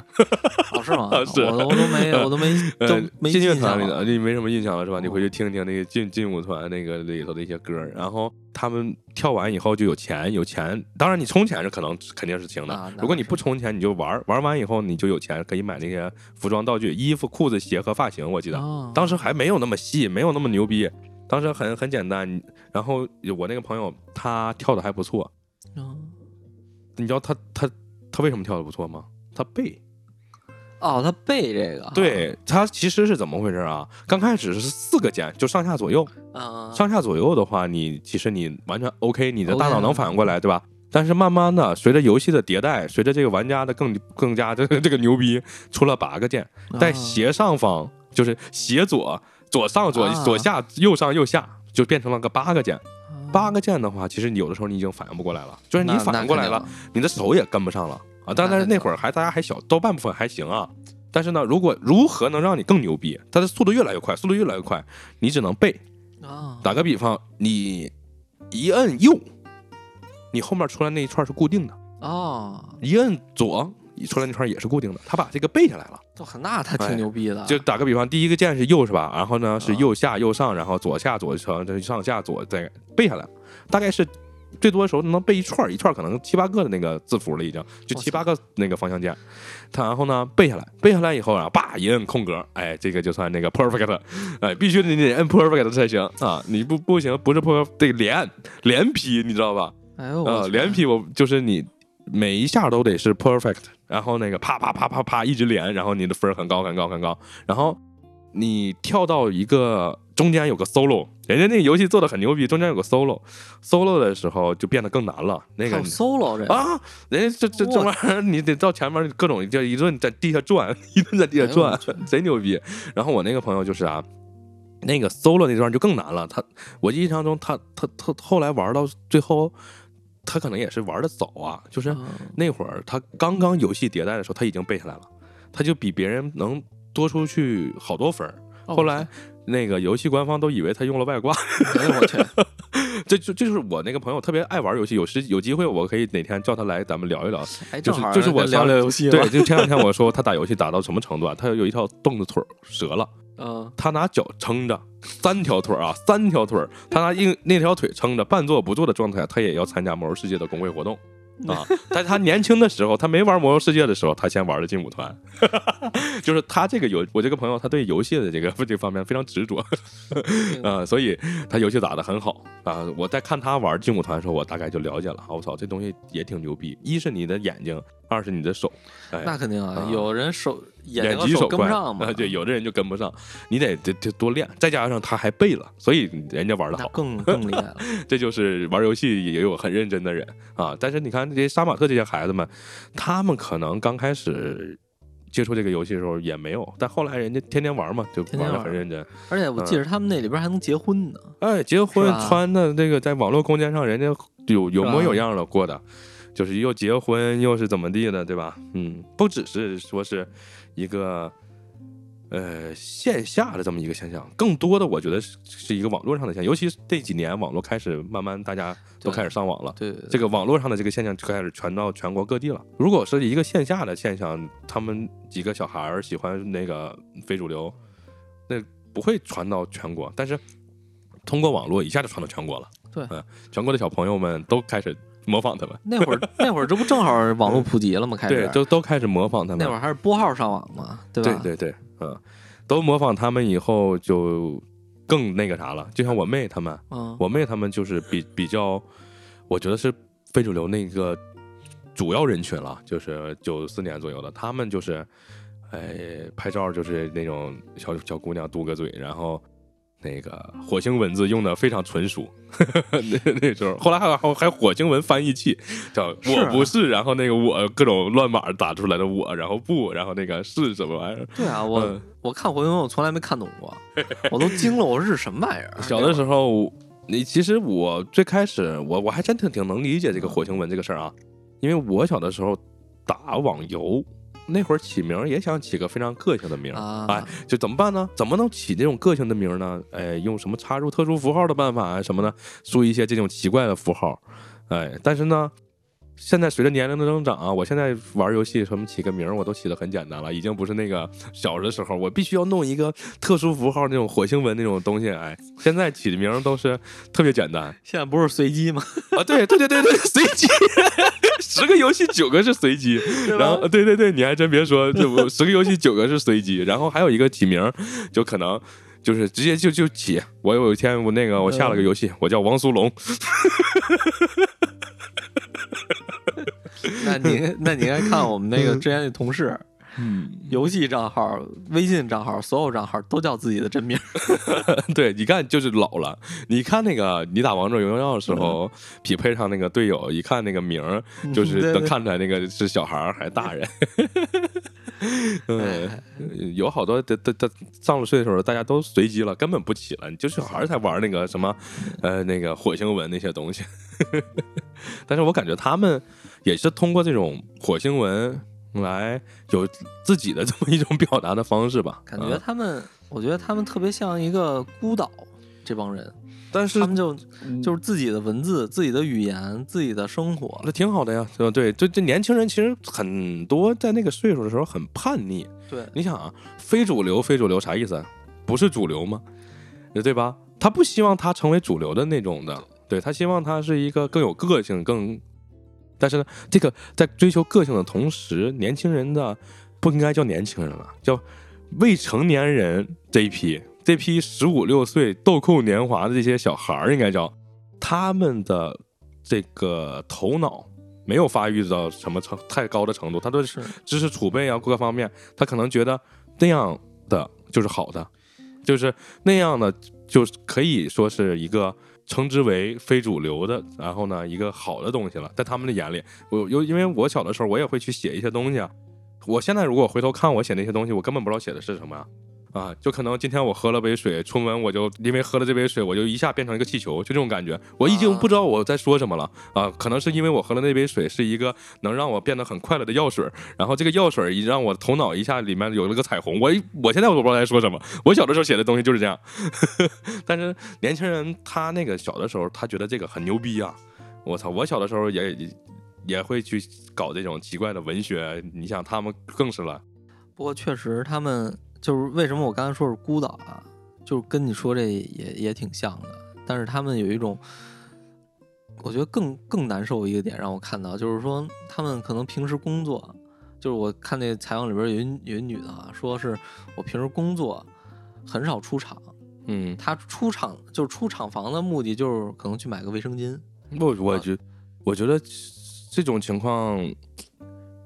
哦是吗？(laughs) 是我都我都没我都没 (laughs) 都呃，没劲乐团里的你没什么印象了是吧？你哦回去听听那个劲劲舞团那个里头的一些歌儿，然后他们跳完以后就有钱，有钱。当然你充钱是可能肯定是行的，啊如果你不充钱，你就玩儿，玩完以后你就有钱，可以买那些服装道具、衣服、裤子、鞋和发型。我记得、啊当时还没有那么细，没有那么牛逼，当时很很简单。然后我那个朋友他跳的还不错，嗯你知道他他他为什么跳的不错吗？他背。哦，他背这个，对，他其实是怎么回事啊？刚开始是四个键，就上下左右，啊，上下左右的话，你其实你完全 OK，你的大脑能反应过来，对吧？但是慢慢的，随着游戏的迭代，随着这个玩家的更更加这 (laughs) 个这个牛逼，出了八个键，在啊斜上方就是斜左、左上、左啊左下、右上、右下，就变成了个八个键。啊八个键的话，其实你有的时候你已经反应不过来了，就是你反应过来了，，你的手也跟不上了啊。但但是那会儿还大家还小，到半部分还行啊。但是呢，如果如何能让你更牛逼？它的速度越来越快，速度越来越快，你只能背。啊，打个比方，你一摁右，你后面出来那一串是固定的；啊，一摁左，你出来那串也是固定的。他把这个背下来了。都很那他哎挺牛逼的，就打个比方，第一个键是右是吧？然后呢是啊右下右上，然后左下左上，这上下左再背下来，大概是最多的时候能背一串儿，一串儿可能七八个的那个字符了，已经就七八个那个方向键。他然后呢背下来，背下来以后啊，叭一摁空格，哎，这个就算那个 perfect，哎，必须得你得摁 perfect 才行啊！你不不行，不是 perfect 得连连劈，你知道吧？哎呦，我呃，连劈我就是你每一下都得是 perfect，然后那个啪啪啪啪啪一直连，然后你的分儿很高很高很高，然后你跳到一个中间有个 solo，人家那个游戏做的很牛逼，中间有个 solo，solo 的时候就变得更难了，那个 solo 这啊，人家这这这玩意儿你得到前面各种就一顿在地下转，(laughs) 一顿在地下转贼牛逼。然后我那个朋友就是啊。那个 solo 那段就更难了，他我印象中他他他后来玩到最后，他可能也是玩的早啊，就是啊。那会儿他刚刚游戏迭代的时候，他已经背下来了，他就比别人能多出去好多分后来那个游戏官方都以为他用了外挂，哎呦我去，这 (laughs) 就这就是我那个朋友特别爱玩游戏，有时有机会我可以哪天叫他来咱们聊一聊。哎，就是就是我聊上聊游戏对，就前两天我说他打游戏打到什么程度啊？他有一条凳子腿儿折了，嗯，他拿脚撑着，三条腿啊，三条腿，他拿硬那条腿撑着，半坐不坐的状态，他也要参加魔兽世界的公会活动。(laughs) 啊！在他年轻的时候，他没玩魔兽世界的时候，他先玩的劲舞团，(laughs) 就是他这个游，我这个朋友他对游戏的这个这方面非常执着，(laughs) 啊，所以他游戏打得很好啊。我在看他玩劲舞团的时候，我大概就了解了，我操，这东西也挺牛逼。一是你的眼睛，二是你的手，哎，那肯定啊啊，有人手眼疾手快上嘛，(laughs) 啊对，有的人就跟不上，你得得得多练，再加上他还背了，所以人家玩的好。更 (laughs) 更厉害了。这就是玩游戏也有很认真的人啊。但是你看这些杀马特这些孩子们，他们可能刚开始接触这个游戏的时候也没有，但后来人家天天玩嘛，就玩的天天玩很认真。而且我记得他们那里边还能结婚呢。哎，结婚穿的这个在网络空间上，人家有有模有样的过的，就是又结婚又是怎么地的，对吧？嗯，不只是说是一个呃线下的这么一个现象，更多的我觉得是是一个网络上的现象，尤其是这几年网络开始慢慢大家都开始上网了。对对这个网络上的这个现象就开始传到全国各地了。如果是一个线下的现象，他们几个小孩儿喜欢那个非主流，那不会传到全国，但是通过网络一下就传到全国了。对嗯，全国的小朋友们都开始模仿他们，那会儿 (laughs) 那会儿这不正好网络普及了吗？开始对，都都开始模仿他们。那会儿还是拨号上网嘛，对吧？对对对，嗯，都模仿他们以后就更那个啥了。就像我妹他们，嗯，我妹他们就是比比较，我觉得是非主流那个主要人群了，就是九四年左右的，他们就是，哎，拍照就是那种小小姑娘嘟个嘴，然后那个火星文字用的非常纯熟，(laughs) 那那时候，后来还有还火星文翻译器，叫我不是，然后那个我各种乱码打出来的我，然后不，然后那个是什么玩意儿？对啊，我、嗯我看火星文我从来没看懂过，(laughs) 我都惊了，我说这是什么玩意儿？小的时候，你其实我最开始我我还真挺挺能理解这个火星文这个事儿啊，因为我小的时候打网游，那会儿起名儿也想起个非常个性的名儿，啊哎，就怎么办呢？怎么能起这种个性的名儿呢？哎，用什么插入特殊符号的办法啊什么的，输一些这种奇怪的符号，哎，但是呢。现在随着年龄的增长啊，我现在玩游戏什么起个名儿我都起的很简单了，已经不是那个小的时候我必须要弄一个特殊符号那种火星文那种东西。哎，现在起的名儿都是特别简单现在不是随机吗？啊，对对对对对，随机，(laughs) 十个游戏九个是随机，然后对对对，你还真别说，这不十个游戏九个是随机，然后还有一个起名儿就可能。就是直接就就起，我有一天我那个我下了个游戏，我叫王苏龙，(laughs) 那您那你应该看我们那个之前那同事，嗯，游戏账号、微信账号，所有账号都叫自己的真名。(laughs) 对，你看就是老了。你看那个你打王者荣耀的时候，匹配上那个队友，一看那个名儿，就是能看出来那个是小孩儿还是大人。(laughs) 嗯，有好多的的的上了岁数了，大家都随机了，根本不起了，你就小孩儿才玩那个什么，呃，那个火星文那些东西。但是我感觉他们也是通过这种火星文来有自己的这么一种表达的方式吧，感觉嗯他们，我觉得他们特别像一个孤岛，这帮人，但是他们就就是自己的文字、自己的语言、自己的生活。那挺好的呀，对吧？对，这这年轻人其实很多在那个岁数的时候很叛逆。对，你想啊，非主流，非主流啥意思？不是主流吗？对吧？他不希望他成为主流的那种的，对他希望他是一个更有个性、更。但是呢，这个在追求个性的同时，年轻人的不应该叫年轻人了，叫未成年人这一批，这批十五六岁豆蔻年华的这些小孩儿，应该叫他们的这个头脑没有发育到什么程太高的程度，他都是是知识储备啊各个方面，他可能觉得那样的就是好的，就是那样的就是可以说是一个称之为非主流的，然后呢一个好的东西了，在他们的眼里，我有因为我小的时候我也会去写一些东西啊，我现在如果回头看我写那些东西，我根本不知道写的是什么呀。啊，就可能今天我喝了杯水，出门我就因为喝了这杯水，我就一下变成一个气球，就这种感觉，我已经不知道我在说什么了啊。可能是因为我喝了那杯水是一个能让我变得很快乐的药水，然后这个药水一让我头脑一下里面有了个彩虹，我我现在我都不知道在说什么。我小的时候写的东西就是这样，(laughs) 但是年轻人他那个小的时候，他觉得这个很牛逼啊！我操，我小的时候也也会去搞这种奇怪的文学，你想他们更是了。不过确实，他们就是为什么我刚才说是孤岛啊，就是跟你说这也也挺像的。但是他们有一种，我觉得更更难受一个点让我看到，就是说他们可能平时工作，就是我看那采访里边有一有一女的啊，说是我平时工作很少出场，嗯，她出场就是出厂房的目的就是可能去买个卫生巾，不我觉我觉得这种情况，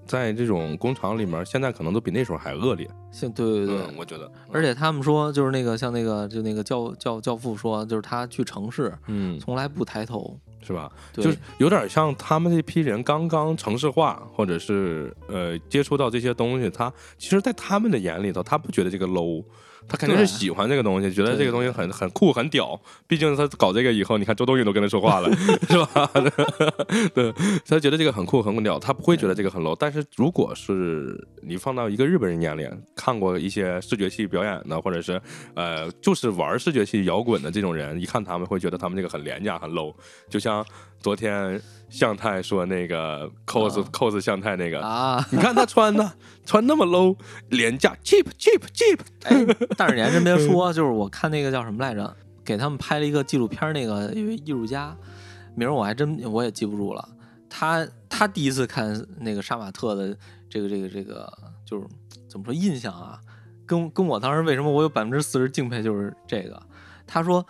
在这种工厂里面，现在可能都比那时候还恶劣。现对对对，嗯，我觉得，而且他们说就是那个像那个就那个教教教父说，就是他去城市嗯，从来不抬头，是吧？就是有点像他们这批人刚刚城市化，或者是呃接触到这些东西，他其实，在他们的眼里头，他不觉得这个 low，他肯定是喜欢这个东西，觉得这个东西很很酷很屌。毕竟他搞这个以后，你看周冬雨都跟他说话了，(laughs) 是吧？(laughs) 对，他觉得这个很酷很屌，他不会觉得这个很 low。但是如果是你放到一个日本人眼里，看过一些视觉系表演的，或者是呃就是玩视觉系摇滚的这种人，一看他们会觉得他们这个很廉价很 low。就像昨天向太说那个 cos、啊 cos 向太那个。啊，你看他穿的，(laughs) 穿那么 low，廉价，cheap cheap cheap。哎，但是你还真别说，就是我看那个叫什么来着，给他们拍了一个纪录片，那个一位艺术家，名儿我还真我也记不住了。他他第一次看那个杀马特的这个这个这个，就是怎么说印象啊，跟跟我当时为什么我有百分之四十敬佩，就是这个。他说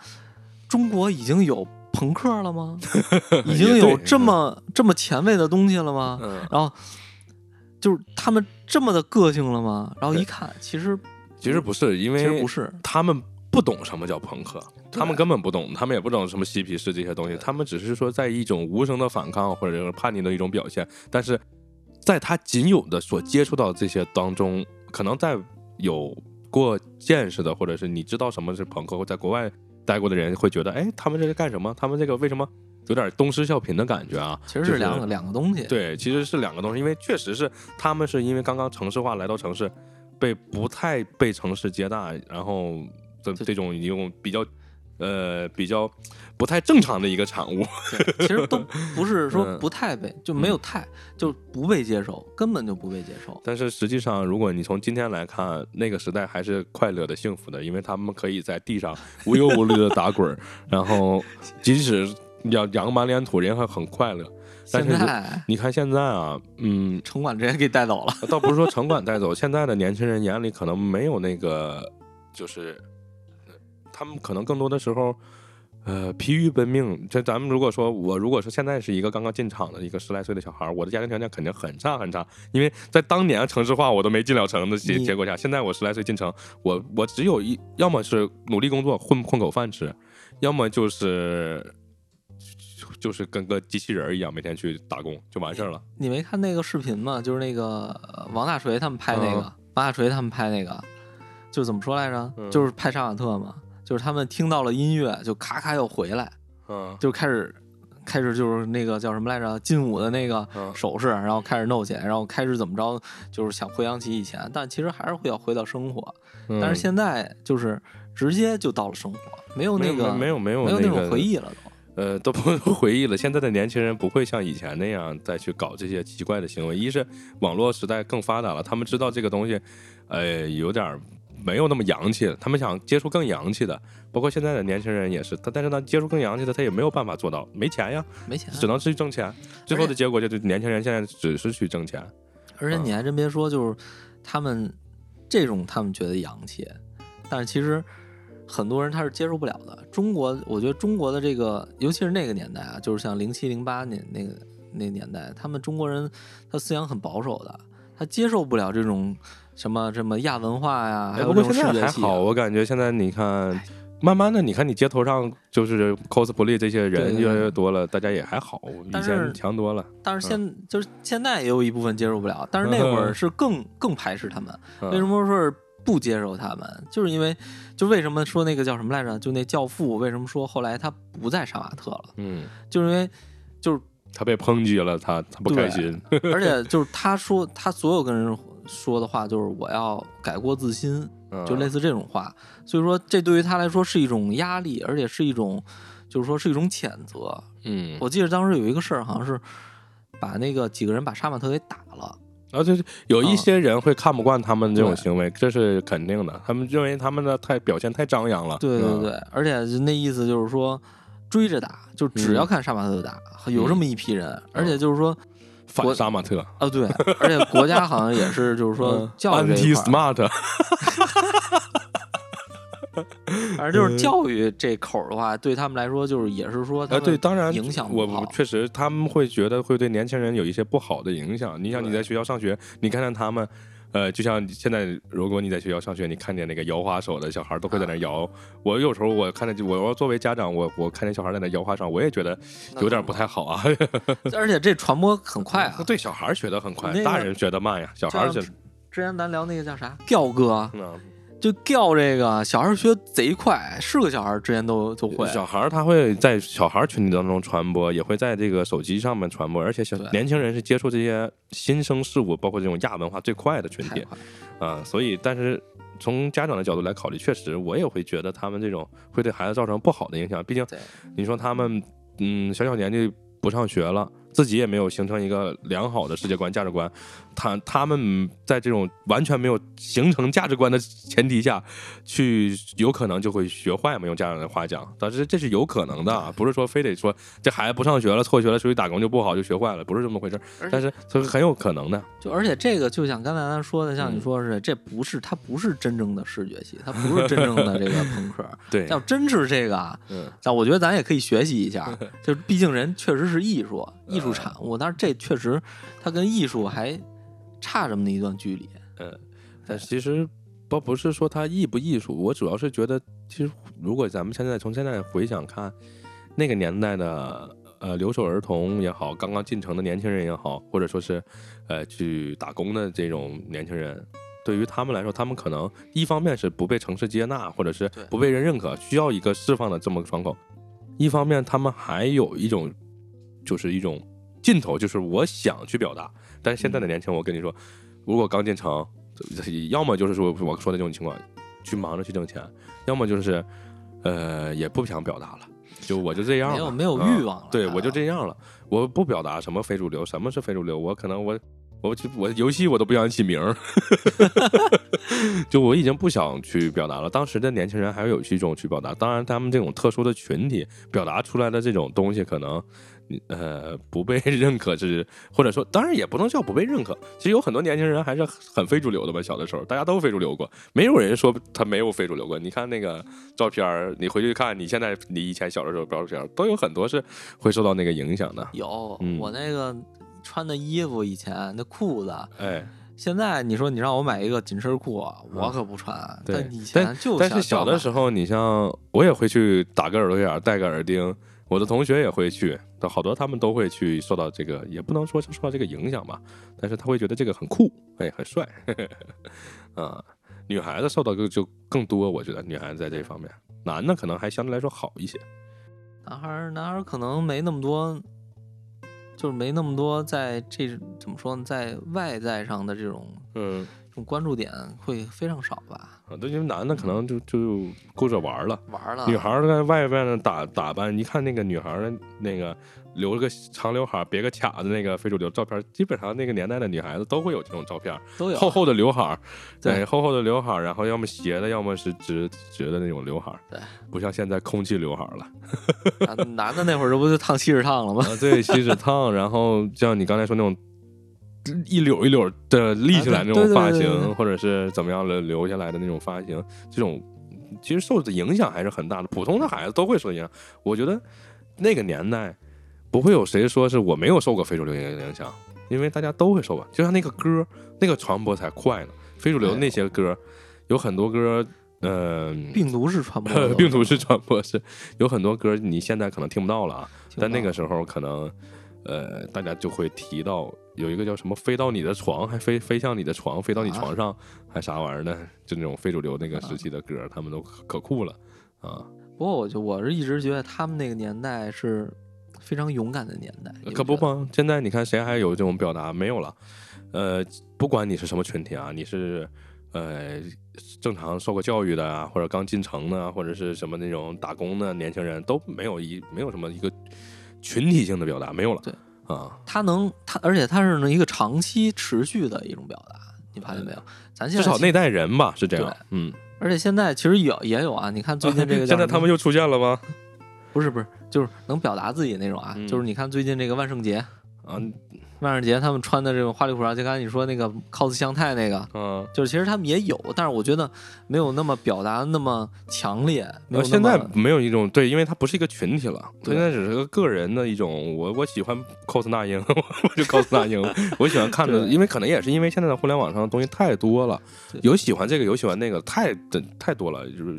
中国已经有朋克了吗？(laughs) 已经有这么这么前卫的东西了吗？嗯，然后就是他们这么的个性了吗？然后一看，其实其实不是，因其实为不是，他们不懂什么叫朋克，他们根本不懂，他们也不懂什么嬉皮士这些东西，他们只是说在一种无声的反抗或者是叛逆的一种表现，但是在他仅有的所接触到这些当中，可能在有过见识的，或者是你知道什么是朋克，或在国外待过的人会觉得，哎，他们这是干什么？他们这个为什么有点东施效颦的感觉啊？其实是两个、两个东西。对，其实是两个东西，因为确实是他们是因为刚刚城市化来到城市，被不太被城市接纳，然后这这种一种比较呃比较不太正常的一个产物。其实都不是说嗯不太被，就没有太，就不被接受，根本就不被接受。但是实际上，如果你从今天来看，那个时代还是快乐的、幸福的，因为他们可以在地上无忧无虑的打滚儿，然后 (laughs) 即使要扬满脸土，人还很快乐。但是你看现在啊，嗯，城管直接给带走了。倒不是说城管带走，现在的年轻人眼里可能没有那个，就是呃他们可能更多的时候，呃，疲于奔命。这咱们如果说我如果说现在是一个刚刚进厂的一个十来岁的小孩儿，我的家庭条件肯定很差很差，因为在当年城市化我都没进了城的结 (laughs) 结果下，现在我十来岁进城，我我只有一要么是努力工作混混口饭吃，要么就是。就是跟个机器人一样，每天去打工就完事儿了。你没看那个视频吗？就是那个呃王大锤他们拍那个，嗯王大锤他们拍那个，就怎么说来着？嗯就是拍杀马特嘛，就是他们听到了音乐，就咔咔又回来，嗯，就开始开始就是那个叫什么来着，劲舞的那个嗯手势，然后开始弄起来，然后开始怎么着，就是想回想起以前，但其实还是会要回到生活。但是嗯现在就是直接就到了生活，没有那个没有没有没有那种回忆了都。呃，都不 (laughs) 回忆了。现在的年轻人不会像以前那样再去搞这些奇怪的行为。一是网络时代更发达了，他们知道这个东西，呃，有点儿没有那么洋气，他们想接触更洋气的。包括现在的年轻人也是，他但是他接触更洋气的，他也没有办法做到，没钱呀，没钱，只能去挣钱。最后的结果就是年轻人现在只是去挣钱。而且你还真别说，就是他们这种他们觉得洋气，但是其实很多人他是接受不了的。中国，我觉得中国的这个，尤其是那个年代啊，就是像零七零八年那个那个年代，他们中国人他思想很保守的，他接受不了这种什么什么亚文化呀，还哎，有这不过现种视觉系、啊在还好，。我感觉现在你看。慢慢的，你看你街头上就是 cosplay 这些人越来越多了，大家也还好，以前强多了。但是现、就是现在也有一部分接受不了，但是那会儿是更更排斥他们。嗯为什么说是不接受他们？就是因为，就为什么说那个叫什么来着？就那教父，为什么说后来他不在杀马特了？嗯，就是因为，就是他被抨击了，他他不开心。(laughs) 而且 (laughs) 就是他说他所有跟人说的话，就是我要改过自新，就类似似这种话。所以说，这对于他来说是一种压力，而且是一种，就是说是一种谴责。嗯，我记得当时有一个事儿，好像是把那个几个人把杀马特给打了。然后就是有一些人会看不惯他们这种行为，这是肯定的。他们认为他们的太表现太张扬了。嗯对对对，而且那意思就是说追着打，就只要看杀马特就打，有这么一批人，而且就是说。反杀马特，啊，对，而且国家好像也是，就是说嗯教育这一 anti，smart，(laughs) (laughs) 反正就是教育这口儿的话，对他们来说就是也是说，呃，对，当然影响不我好我确实他们会觉得会对年轻人有一些不好的影响。你想你在学校上学，你看看他们。呃，就像现在，如果你在学校上学，你看见那个摇花手的小孩都会在那摇。我有时候我看见，我要作为家长，我我看见小孩在那摇花上，我也觉得有点不太好啊。(laughs) 而且这传播很快啊。(laughs) 对，小孩学的很快那，个大人学的慢呀。小孩学之前咱聊那个叫啥调哥，嗯就调这个小孩儿学贼快，是个小孩儿之前都都会。小孩儿他会在小孩儿群体当中传播，也会在这个手机上面传播，而且小年轻人是接触这些新生事物，包括这种亚文化最快的群体。啊、所以但是从家长的角度来考虑，确实我也会觉得他们这种会对孩子造成不好的影响，毕竟你说他们嗯小小年纪不上学了，自己也没有形成一个良好的世界观、价值观，他他们在这种完全没有形成价值观的前提下，去有可能就会学坏嘛。用家长的话讲，但是这是有可能的啊，不是说非得说这孩子不上学了、辍学了、出去打工就不好就学坏了，不是这么回事儿。但是这是很有可能的，就而且这个就像刚才咱说的，像你嗯说是，这不是它不是真正的视觉系，它不是真正的这个朋克。(laughs) 对，要真是这个啊，嗯，但我觉得咱也可以学习一下，(laughs) 就是毕竟人确实是艺术，艺术产物，但是这确实它跟艺术还差这么一段距离。嗯但其实不不是说它艺不艺术，我主要是觉得，其实如果咱们现在从现在回想看，那个年代的呃留守儿童也好，刚刚进城的年轻人也好，或者说是呃去打工的这种年轻人。对于他们来说，他们可能一方面是不被城市接纳，或者是对不被人认可，需要一个释放的这么个窗口；一方面，他们还有一种就是一种劲头，就是我想去表达。但是现在的年轻人，我跟你说，如果刚进城，(laughs) 要么就是说我说的这种情况，去忙着去挣钱，要么就是呃也不想表达了，就我就这样了，没有没有啊欲望了对啊我就这样了，我不表达什么非主流，什么是非主流，我可能我。我就我游戏我都不想起名儿，(laughs) 就我已经不想去表达了。当时的年轻人还有一种去表达，当然他们这种特殊的群体表达出来的这种东西，可能呃不被 (laughs) 认可是，或者说当然也不能叫不被认可。其实有很多年轻人还是很非主流的吧，小的时候大家都非主流过，没有人说他没有非主流过。你看那个照片儿，你回去看你现在你以前小的时候照片儿，都有很多是会受到那个影响的。有、嗯我那个穿的衣服，以前那裤子，哎，现在你说你让我买一个紧身裤，我可不穿。嗯但以前就但是小的时候，你像我也会去打个耳朵眼儿，戴个耳钉，我的同学也会去，但好多他们都会去受到这个，也不能说是受到这个影响吧，但是他会觉得这个很酷，哎，很帅，(laughs) 啊，女孩子受到的就更多，我觉得女孩子在这方面，男的可能还相对来说好一些，男孩儿，男孩儿可能没那么多，就是没那么多在这怎么说呢，在外在上的这种嗯，这种关注点会非常少吧。啊，对，因为男的可能就就顾着玩儿了。玩儿了，女孩在外边呢打打扮，一看那个女孩的那个留了个长刘海，别个卡的那个非主流照片，基本上那个年代的女孩子都会有这种照片，都有厚厚的刘海儿，对对，厚厚的刘海儿，然后要么斜的，要么是直直的那种刘海儿，对，不像现在空气刘海儿了，啊男的那会儿这不就烫锡纸烫了吗？啊，对，锡纸烫，然后像你刚才说那种。一绺一绺的立起来啊那种发对对对对对型，或者是怎么样的留下来的那种发型，这种其实受的影响还是很大的。普通的孩子都会受影响。我觉得那个年代不会有谁说是我没有受过非主流影响，因为大家都会受吧。就像那个歌，(laughs) 那个传播才快呢。非主流那些歌，有很多歌，嗯、病毒式传播的病毒式传播是有很多歌你现在可能听不到了啊，但那个时候可能，呃，大家就会提到有一个叫什么“飞到你的床”，还飞飞向你的床，飞到你啊床上，还啥玩意儿呢？(laughs) 就那种非主流那个时期的歌，他们都可可酷了啊！不过我就我是一直觉得他们那个年代是非常勇敢的年代，可不觉得？吗？现在你看谁还有这种表达？没有了。呃，不管你是什么群体啊，你是呃正常受过教育的啊，或者刚进城的啊，或者是什么那种打工的年轻人，都没有一没有什么一个群体性的表达，没有了。对啊，他能他，而且他是一个长期持续的一种表达，你发现没有？咱现在至少那代人吧是这样。嗯，而且现在其实有也有啊，你看最近这个 (laughs) 叫现在他们又出现了吗？不是不是，就是能表达自己那种啊，嗯就是你看最近这个万圣节，啊，万圣节他们穿的这种花里胡哨，就刚才你说那个 cos 香太那个，嗯，就是其实他们也有，但是我觉得没有那么表达那么强烈，没有现在没有一种对，因为它不是一个群体了，对现在只是个个人的一种。我我喜欢 cos 那英，(laughs) 我就 cos 那英。我喜欢看的，因为可能也是因为现在的互联网上的东西太多了，有喜欢这个，有喜欢那个，太真太多了。就是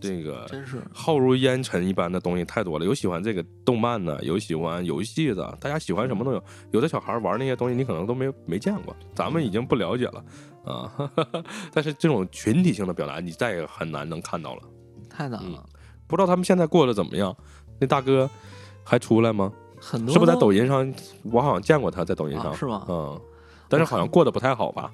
这个真是浩如烟尘一般的东西太多了，有喜欢这个动漫的，有喜欢游戏的，大家喜欢什么都有。有的小孩玩那些东西，你可能都没没见过，咱们已经不了解了啊。(laughs) 但是这种群体性的表达，你再也很难能看到了。嗯太难了，不知道他们现在过得怎么样？那大哥还出来吗？很多是不是在抖音上？我好像见过他在抖音上，啊是吗嗯，但是好像过得不太好吧？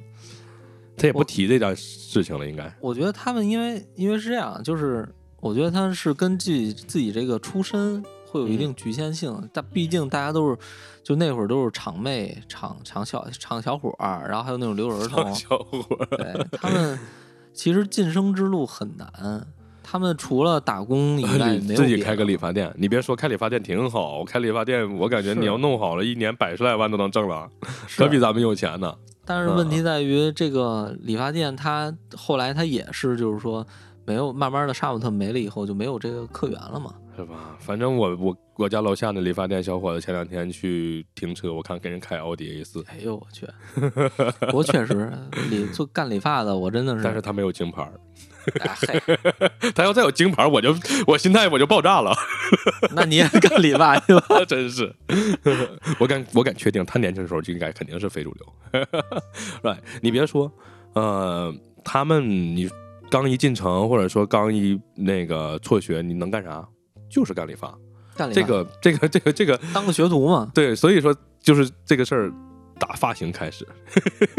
他也不提这件事情了，应该。我觉得他们因为因为是这样，就是我觉得他是根据自己这个出身会有一嗯定局限性，但毕竟大家都是就那会儿都是厂妹、厂厂小厂小伙儿，然后还有那种留守儿童，小伙儿，对他们 (laughs) 其实晋升之路很难，他们除了打工以外 (laughs) 没有自己开个理发店，你别说开理发店挺好，我开理发店，我感觉你要弄好了，一年百十来万都能挣了，可比咱们有钱呢。但是问题在于，这个理发店它后来它也是，就是说没有慢慢的沙姆特没了以后就没有这个客源了嘛。是吧？反正我我我家楼下那理发店小伙子前两天去停车，我看给人开奥迪 A 四，哎呦我去！我确实理做干理发的，我真的是，但是他没有京牌儿，(laughs) 哎嘿，(laughs) 他要再有金牌，我就我心态我就爆炸了，(laughs) 那你也干理发去吧？真是，我敢我敢确定，他年轻的时候就应该肯定是非主流。right，你别说，呃，他们你刚一进城，或者说刚一那个辍学，你能干啥？就是干理发。干理发这个这个这个这个，当个学徒嘛，对，所以说就是这个事儿。打发型开始，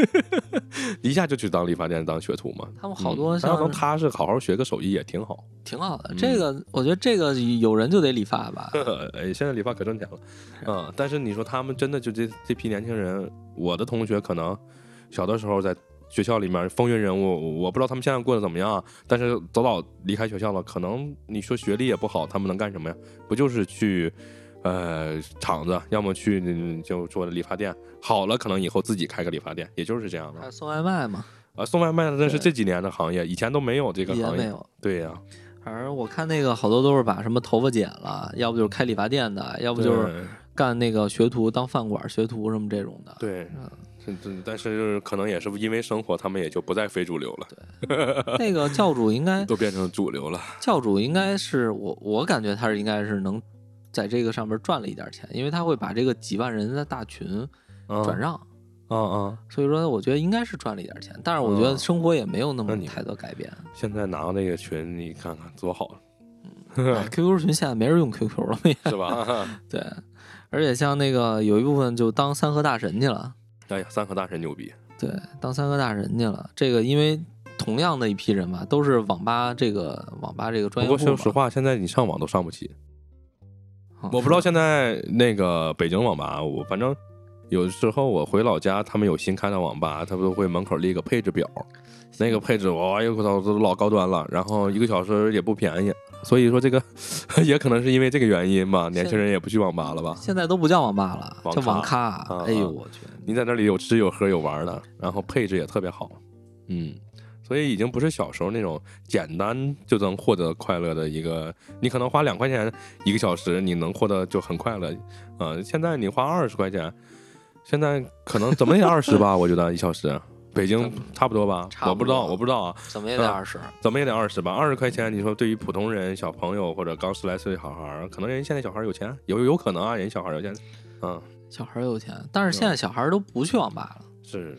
(laughs) 一下就去当理发店当学徒嘛。他们好多嗯然后能像踏实好好学个手艺也挺好。挺好的。嗯这个我觉得这个有人就得理发吧，(laughs) 哎，现在理发可挣钱了，嗯，但是你说他们真的就这这批年轻人，我的同学可能小的时候在学校里面风云人物，我不知道他们现在过得怎么样，但是早早离开学校了，可能你说学历也不好，他们能干什么呀？不就是去呃厂子，要么去嗯就说理发店，好了，可能以后自己开个理发店，也就是这样的还送外卖嘛，啊。送外卖的那是这几年的行业，以前都没有这个行业，没有。对呀、反正我看那个好多都是把什么头发剪了，要不就是开理发店的，要不就是干那个学徒当饭馆学徒什么这种的。对嗯，是是但是可能也是因为生活，他们也就不再非主流了，对那个教主应该 (laughs) 都变成主流了。教主应该是我我感觉他是应该是能在这个上面赚了一点钱，因为他会把这个几万人的大群嗯转让，嗯嗯！所以说我觉得应该是赚了一点钱，但是我觉得嗯生活也没有那么太多改变。现在拿到那个群，你看看多好，哎 QQ 群现在没人用 QQ 了，(laughs) 是吧？(laughs) 对，而且像那个有一部分就当三和大神去了，哎呀，三和大神牛逼，对，当三和大神去了。这个因为同样的一批人嘛，都是网吧这个网吧这个专业不。过说实话，现在你上网都上不起。嗯，我不知道现在那个北京网吧，我反正有时候我回老家，他们有新开的网吧，他们都会门口立个配置表，那个配置哇，哎呦我操，都老高端了，然后一个小时也不便宜。所以说这个 (laughs) 也可能是因为这个原因吧，年轻人也不去网吧了吧？现在都不叫网吧了，网叫网咖。哎呦我去，你在那里有吃有喝有玩的，然后配置也特别好，嗯，所以已经不是小时候那种简单就能获得快乐的一个，你可能花两块钱一个小时，你能获得就很快乐，呃，现在你花二十块钱，现在可能怎么也二十吧，我觉得一小时，北京差不多吧，差不多我不知道，我不知道啊，怎么也得嗯二十。怎么也得二十吧，二十块钱，你说对于普通人、小朋友或者刚十来岁的小孩儿，可能人现在小孩儿有钱，有有可能啊，人小孩儿有钱，嗯，小孩儿有钱，但是现在小孩儿都不去网吧了，是，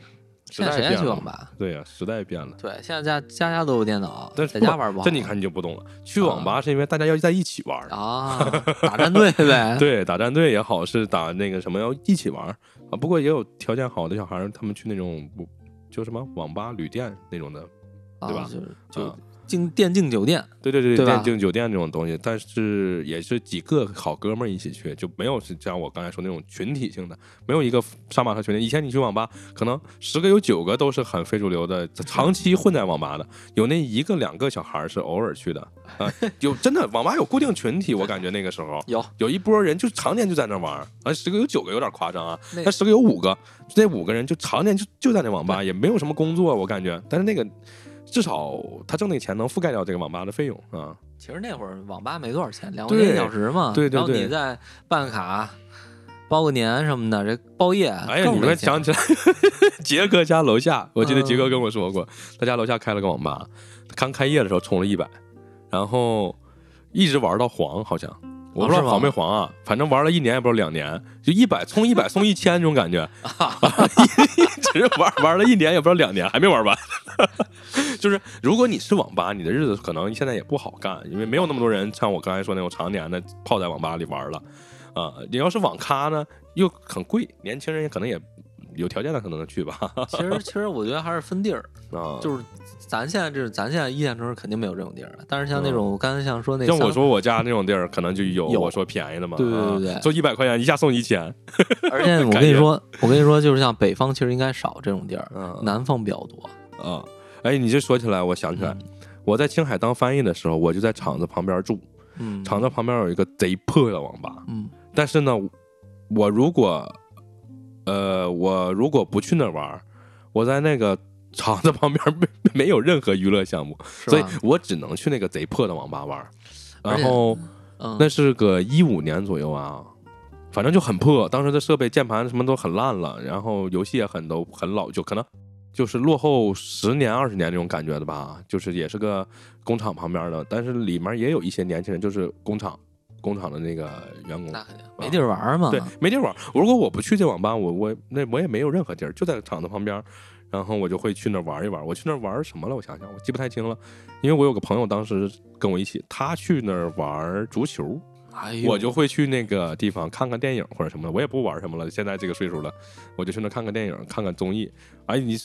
时现在谁爱代变了去网吧？对呀、时代变了。对，现在家家家都有电脑，但是在家玩不好。这你看你就不懂了。去网吧是因为大家要在一起玩，啊，打战队呗。(laughs) 对，打战队也好，是打那个什么要一起玩啊。不过也有条件好的小孩儿，他们去那种不就什么网吧、旅店那种的，啊，对吧就竞电竞酒店，对对对，对电竞酒店这种东西，但是也是几个好哥们儿一起去，就没有是像我刚才说那种群体性的，没有一个杀马特群体。以前你去网吧，可能十个有九个都是很非主流的，长期混在网吧的，有那一个两个小孩儿是偶尔去的啊、有真的网吧有固定群体，我感觉那个时候有有一波人就常年就在那玩儿，啊，十个有九个有点夸张啊，那那十个有五个，那五个人就常年就就在那网吧，也没有什么工作，我感觉，但是那个。至少他挣那钱能覆盖掉这个网吧的费用啊，其实那会儿网吧没多少钱，两块钱一小时嘛。对对对。然后你再办个卡、包个年什么的，这包夜哎呀，你们想起来，(laughs) 杰哥家楼下，我记得杰哥嗯跟我说过，他家楼下开了个网吧，刚开业的时候充了一百，然然后一直玩到黄，好像我不知道黄没黄啊，反正玩了一年也不知道两年，就一百充一百 (laughs) 送一千这种感觉，一直玩玩了一年也不知道两年还没玩完。(laughs) 就是如果你是网吧，你的日子可能现在也不好干，因为没有那么多人像我刚才说那种常年的泡在网吧里玩了啊、你要是网咖呢，又很贵，年轻人也可能也有条件的可能能去吧。(laughs) 其实其实我觉得还是分地儿，啊，就是咱现在这咱现在一线城市肯定没有这种地儿了，但是像那种我刚才像说那嗯像我说我家那种地儿，可能就有有我说便宜的嘛，对对对就一百块钱一下送一千，而 (laughs) 且我跟你说，我跟你说，就是像北方其实应该少这种地儿，嗯。南方比较多。啊，哎，你这说起来，我想起来，我在青海当翻译的时候，我就在厂子旁边住，嗯，厂子旁边有一个贼破的网吧，嗯。但是呢，我如果呃，我如果不去那玩儿，我在那个厂子旁边没没有任何娱乐项目，所以我只能去那个贼破的网吧玩儿。然后嗯，那是个一五年左右啊，反正就很破，当时的设备、键盘什么都很烂了，然后游戏也很都很老旧，可能就是落后十年、二十年那种感觉的吧。就是也是个工厂旁边的，但是里面也有一些年轻人，就是工厂工厂的那个员工。那肯定没地儿玩儿嘛。对，没地儿玩。如果我不去这网吧，我我那我也没有任何地儿，就在厂子旁边。然后我就会去那儿玩一玩。我去那儿玩什么了？我想想，我记不太清了，因为我有个朋友当时跟我一起，他去那儿玩足球，哎，我就会去那个地方看看电影或者什么的。我也不玩什么了，现在这个岁数了，我就去那看看电影，看看综艺。哎，你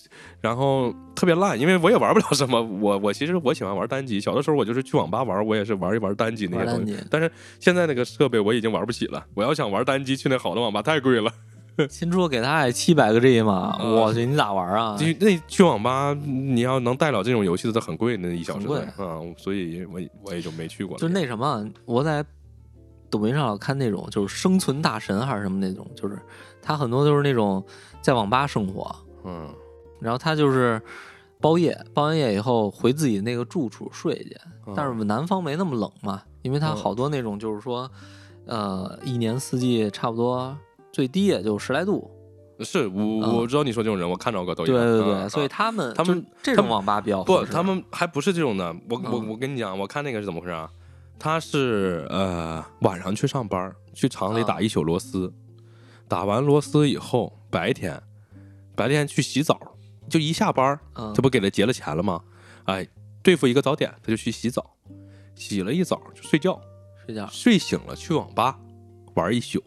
然后特别烂，因为我也玩不了什么。我 (laughs) 我其实我喜欢玩单机，小的时候我就是去网吧玩，我也是玩一玩单机那些东西。但是现在那个设备我已经玩不起了，我要想玩单机，去那好的网吧太贵了。(laughs) 新出给他七百个 G 嘛，嗯。我去，你咋玩啊？就那去网吧，你要能带了这种游戏的都很贵，那一小时很贵。的啊，所以我我也就没去过了。就那什么，我在抖音上老看那种就是生存大神还是什么那种，就是他很多都是那种在网吧生活，嗯。然后他就是包夜，包完夜以后回自己那个住处睡去。嗯。但是南方没那么冷嘛，因为它嗯。好多那种就是说，呃，一年四季差不多最低也就十来度。是我嗯我知道你说这种人，我看着过抖音对上。对对，嗯所以啊他们他们这种网吧比较不，他们还不是这种的。我我嗯我跟你讲，我看那个是怎么回事啊？他是呃晚上去上班，去厂里啊打一宿螺丝，打完螺丝以后，白天白天去洗澡，就一下班，嗯这不给他结了钱了吗？哎，对付一个早点，他就去洗澡，洗了一澡就睡觉，睡觉睡醒了去网吧玩一宿，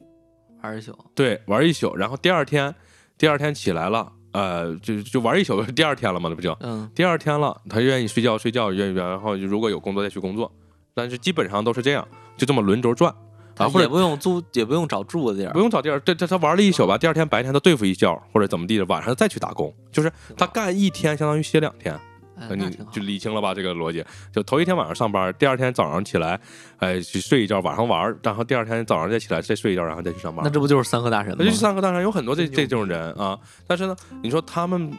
二十宿，对，玩一宿，然后第二天第二天起来了，呃，就就玩一宿，第二天了嘛，那不就？嗯，第二天了，他愿意睡觉睡觉，愿意然后如果有工作再去工作，但是基本上都是这样，就这么轮轴转啊，或也者不用租，也不用找住的地儿，不用找地儿，这这他玩了一宿吧，第二天白天他对付一觉或者怎么地的，晚上再去打工，就是他干一天相当于歇两天，那挺好就。理清了吧这个逻辑？就头一天晚上上班，第二天早上起来，哎，去睡一觉，晚上玩，然后第二天早上再起来再睡一觉，然后再去上班那。这不就是三和大神吗那？就是三个大神有很多这这种人啊，但是呢，你说他们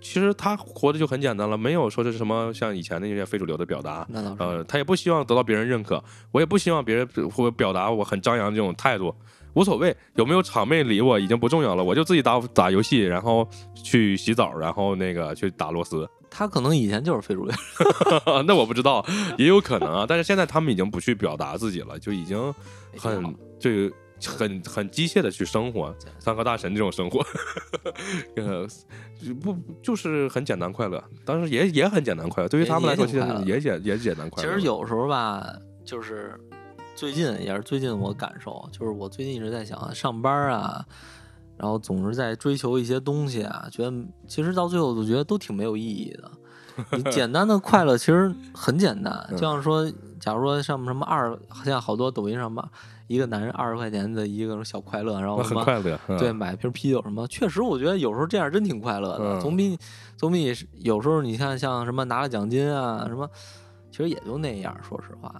其实他活的就很简单了，没有说是什么像以前那些非主流的表达，那倒是。呃，他也不希望得到别人认可，我也不希望别人会表达我很张扬这种态度，无所谓，有没有场妹理我已经不重要了，我就自己打打游戏，然后去洗澡，然后那个去打螺丝，他可能以前就是非主流，(laughs) 那我不知道，也有可能啊，但是现在他们已经不去表达自己了，就已经很这个很很机械的去生活，三和大神这种生活，(laughs) 呃，不就是很简单快乐，当时也也很简单快乐，对于他们来说，其实也简也简单快乐。其实有时候吧，就是最近也是最近我感受，就是我最近一直在想啊，上班啊，然后总是在追求一些东西啊，觉得其实到最后我觉得都挺没有意义的。你简单的快乐其实很简单，就像说，假如说像什么二，现在好多抖音上吧，一个男人二十块钱的一个小快乐，然后什么很快乐，嗯对，买瓶啤酒什么，确实我觉得有时候这样真挺快乐的，嗯总比总比有时候你看像什么拿了奖金啊什么，其实也就那样，说实话。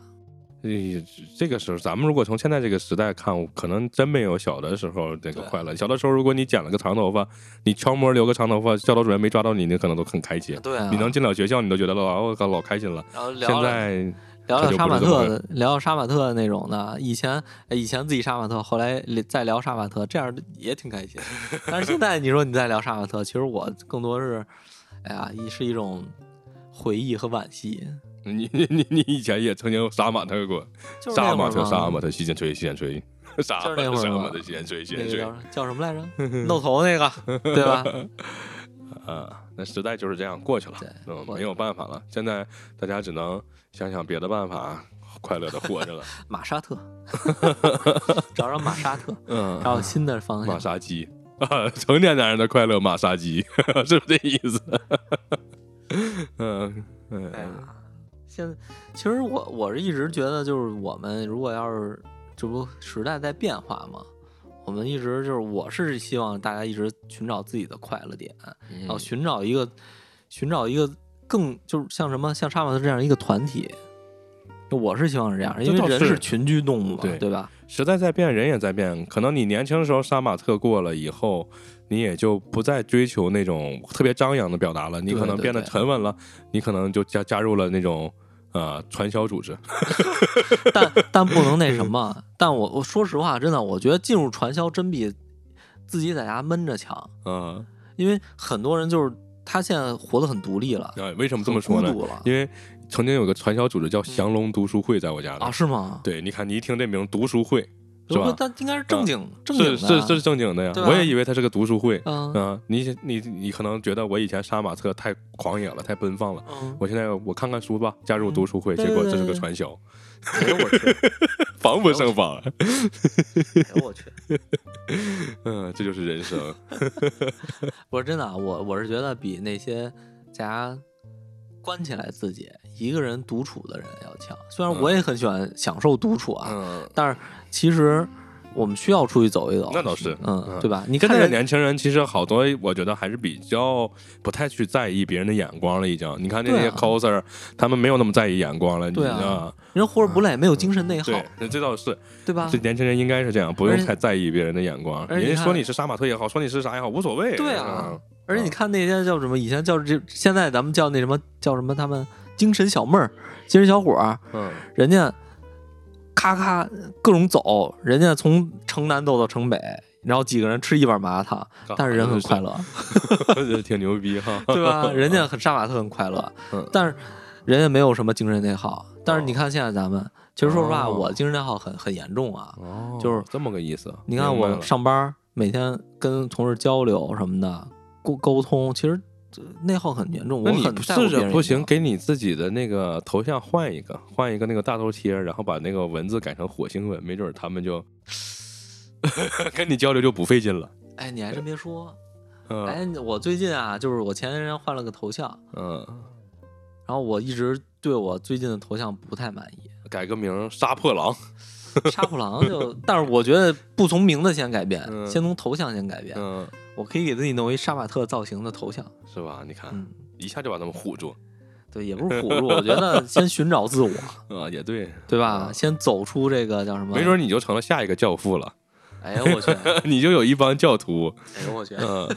诶，这个时候，咱们如果从现在这个时代看，可能真没有小的时候那个快乐。小的时候，如果你剪了个长头发，你悄摸留个长头发，教导主任没抓到你，你可能都很开心。对啊，你能进了学校，你都觉得老我靠老开心了。然后聊现在聊聊杀马特的，聊聊杀马特那种的，以前哎以前自己杀马特，后来再聊杀马特，这样也挺开心。但是现在你说你再聊杀马特，其实我更多是，哎呀，一是一种回忆和惋惜。你你你你以前也曾经杀马特过，杀马特杀马特，洗剪吹洗剪吹，杀马特杀马特，洗剪吹洗剪吹叫叫什么来着？(laughs) 露头那个，对吧？(laughs) 啊，那时代就是这样过去了没有办法了。现在大家只能想想别的办法，快乐的活着了。(laughs) 马沙特，找找马沙特，嗯，找新的方向马向。杀鸡啊，成年男人的快乐马杀鸡，是不是这意思？(laughs) 嗯嗯哎呀，现在其实我我是一直觉得，就是我们如果要是这不时代在变化嘛，我们一直就是我是希望大家一直寻找自己的快乐点，然后寻找一个寻找一个更就是像什么像杀马特这样一个团体。我是希望是这样，因为人是群居动物嘛，对对吧？时代在变，人也在变。可能你年轻的时候杀马特过了以后，你也就不再追求那种特别张扬的表达了，你可能变得沉稳了，你可能就加加入了那种呃传销组织。(laughs) 但但不能那什么。但我我说实话，真的，我觉得进入传销真比自己在家闷着强，嗯，因为很多人就是他现在活得很独立了，啊，为什么这么说呢？因为曾经有个传销组织叫降龙读书会，在我家啊，是吗？对，你看你一听这名读书会是吧？但应该是正经、正经是的啊，是是正经的呀我也以为他是个读书会。嗯嗯，你你你可能觉得我以前杀马特太狂野了，太奔放了。嗯，我现在我看看书吧，加入读书会，对结果这是个传销，哎呦我去，(laughs) 防不胜防。哎呦我去，(laughs) 嗯，这就是人生。(laughs) 不是真的啊，我我是觉得比那些在家关起来自己一个人独处的人要强。虽然我也很喜欢享受独处啊，嗯，但是其实我们需要出去走一走。那倒是嗯，嗯对吧？你你看这个年轻人，其实好多我觉得还是比较不太去在意别人的眼光了。已经，你看那些 coser，他们没有那么在意眼光了。对啊你知道人活着不累，没有精神内耗，对，这倒是，对吧这？年轻人应该是这样，不用太在意别人的眼光。人家说你是杀马特也好，说你是啥也好，无所谓。对啊嗯，而且你看那些叫什么，以前叫这，现在咱们叫那什么叫什么，他们精神小妹儿、精神小伙儿，嗯，人家咔咔各种走，人家从城南走到城北，然后几个人吃一碗麻辣烫，但是人很快乐，乐，挺牛逼哈。对吧？(laughs) 人家很杀马特很快乐嗯，但是人家没有什么精神内耗。但是你看现在咱们，其实说实话，哦我精神内耗很很严重啊。哦，就是这么个意思。你看我上班每天跟同事交流什么的，沟沟通，其实这内耗很严重。我很试着不行，给你自己的那个头像换一个，换一个那个大头贴，然后把那个文字改成火星文，没准他们就 (laughs) 跟你交流就不费劲了。哎，你还真别说，嗯哎，我最近啊，就是我前段时间换了个头像，嗯，然后我一直对我最近的头像不太满意。改个名杀破狼。(laughs) 杀破狼就，但是我觉得不从名字先改变，嗯先从头像先改变。嗯，我可以给自己弄一杀马特造型的头像，是吧？你看，嗯，一下就把他们唬住。对，也不是唬住，我觉得先寻找自我，(laughs) 啊，也对，对吧？先走出这个叫什么？没准儿你就成了下一个教父了，哎呦我去，(laughs) 你就有一帮教徒。哎呦我去，嗯，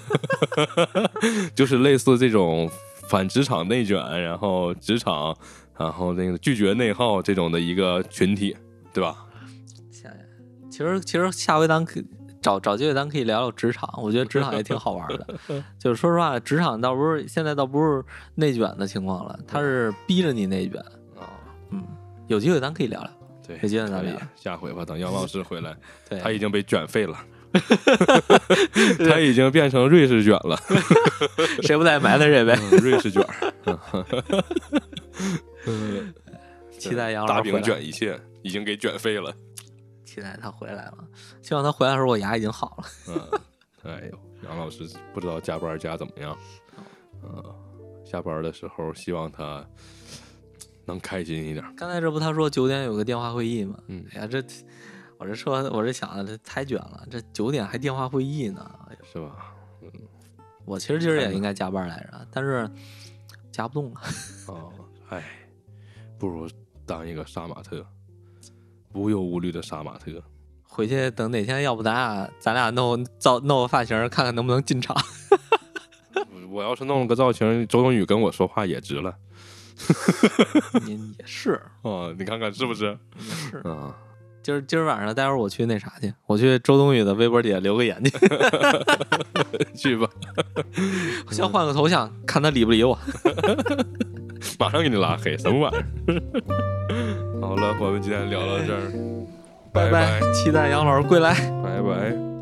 (laughs) 就是类似这种反职场内卷，然后职场，然后那个拒绝内耗这种的一个群体，对吧？其实其实下回咱可以找找机会，咱可以聊聊职场。我觉得职场也挺好玩的。(laughs) 就是说实话，职场倒不是现在倒不是内卷的情况了，他是逼着你内卷。啊，嗯，有机会咱可以聊聊。对，有机会咱可以聊下回吧，等杨老师回来，(laughs) 对，他已经被卷废了。(laughs) 他已经变成瑞士卷了，谁不在埋汰谁呗。嗯瑞士卷期待杨老大饼师回来，卷一切，已经给卷废了。期待他回来了。希望他回来的时候我牙已经好了。嗯，哎呦，杨老师不知道加班加怎么样？(laughs) 嗯，下班的时候希望他能开心一点。刚才这不他说九点有个电话会议吗？嗯哎呀，这我这说我这想的这太卷了，这九点还电话会议呢。哎是吧？嗯我其实今儿也应该加班来着，但是加不动了。哦，哎，不如当一个杀马特，无忧无虑的杀马特。回去等哪天，要不咱俩咱俩弄造弄个发型，看看能不能进场。(laughs) 我要是弄了个造型，周冬雨跟我说话也值了。(laughs) 也也是 (laughs) 哦，你看看是不是？也是。啊，今儿今儿晚上，待会儿我去那啥去，我去周冬雨的微博底下留个言去，去吧。先换个头像，看他理不理我。(laughs) 马上给你拉黑，什么玩意儿？(laughs) 好了，我们今天聊到这儿，拜拜，期待杨老师归来。拜拜。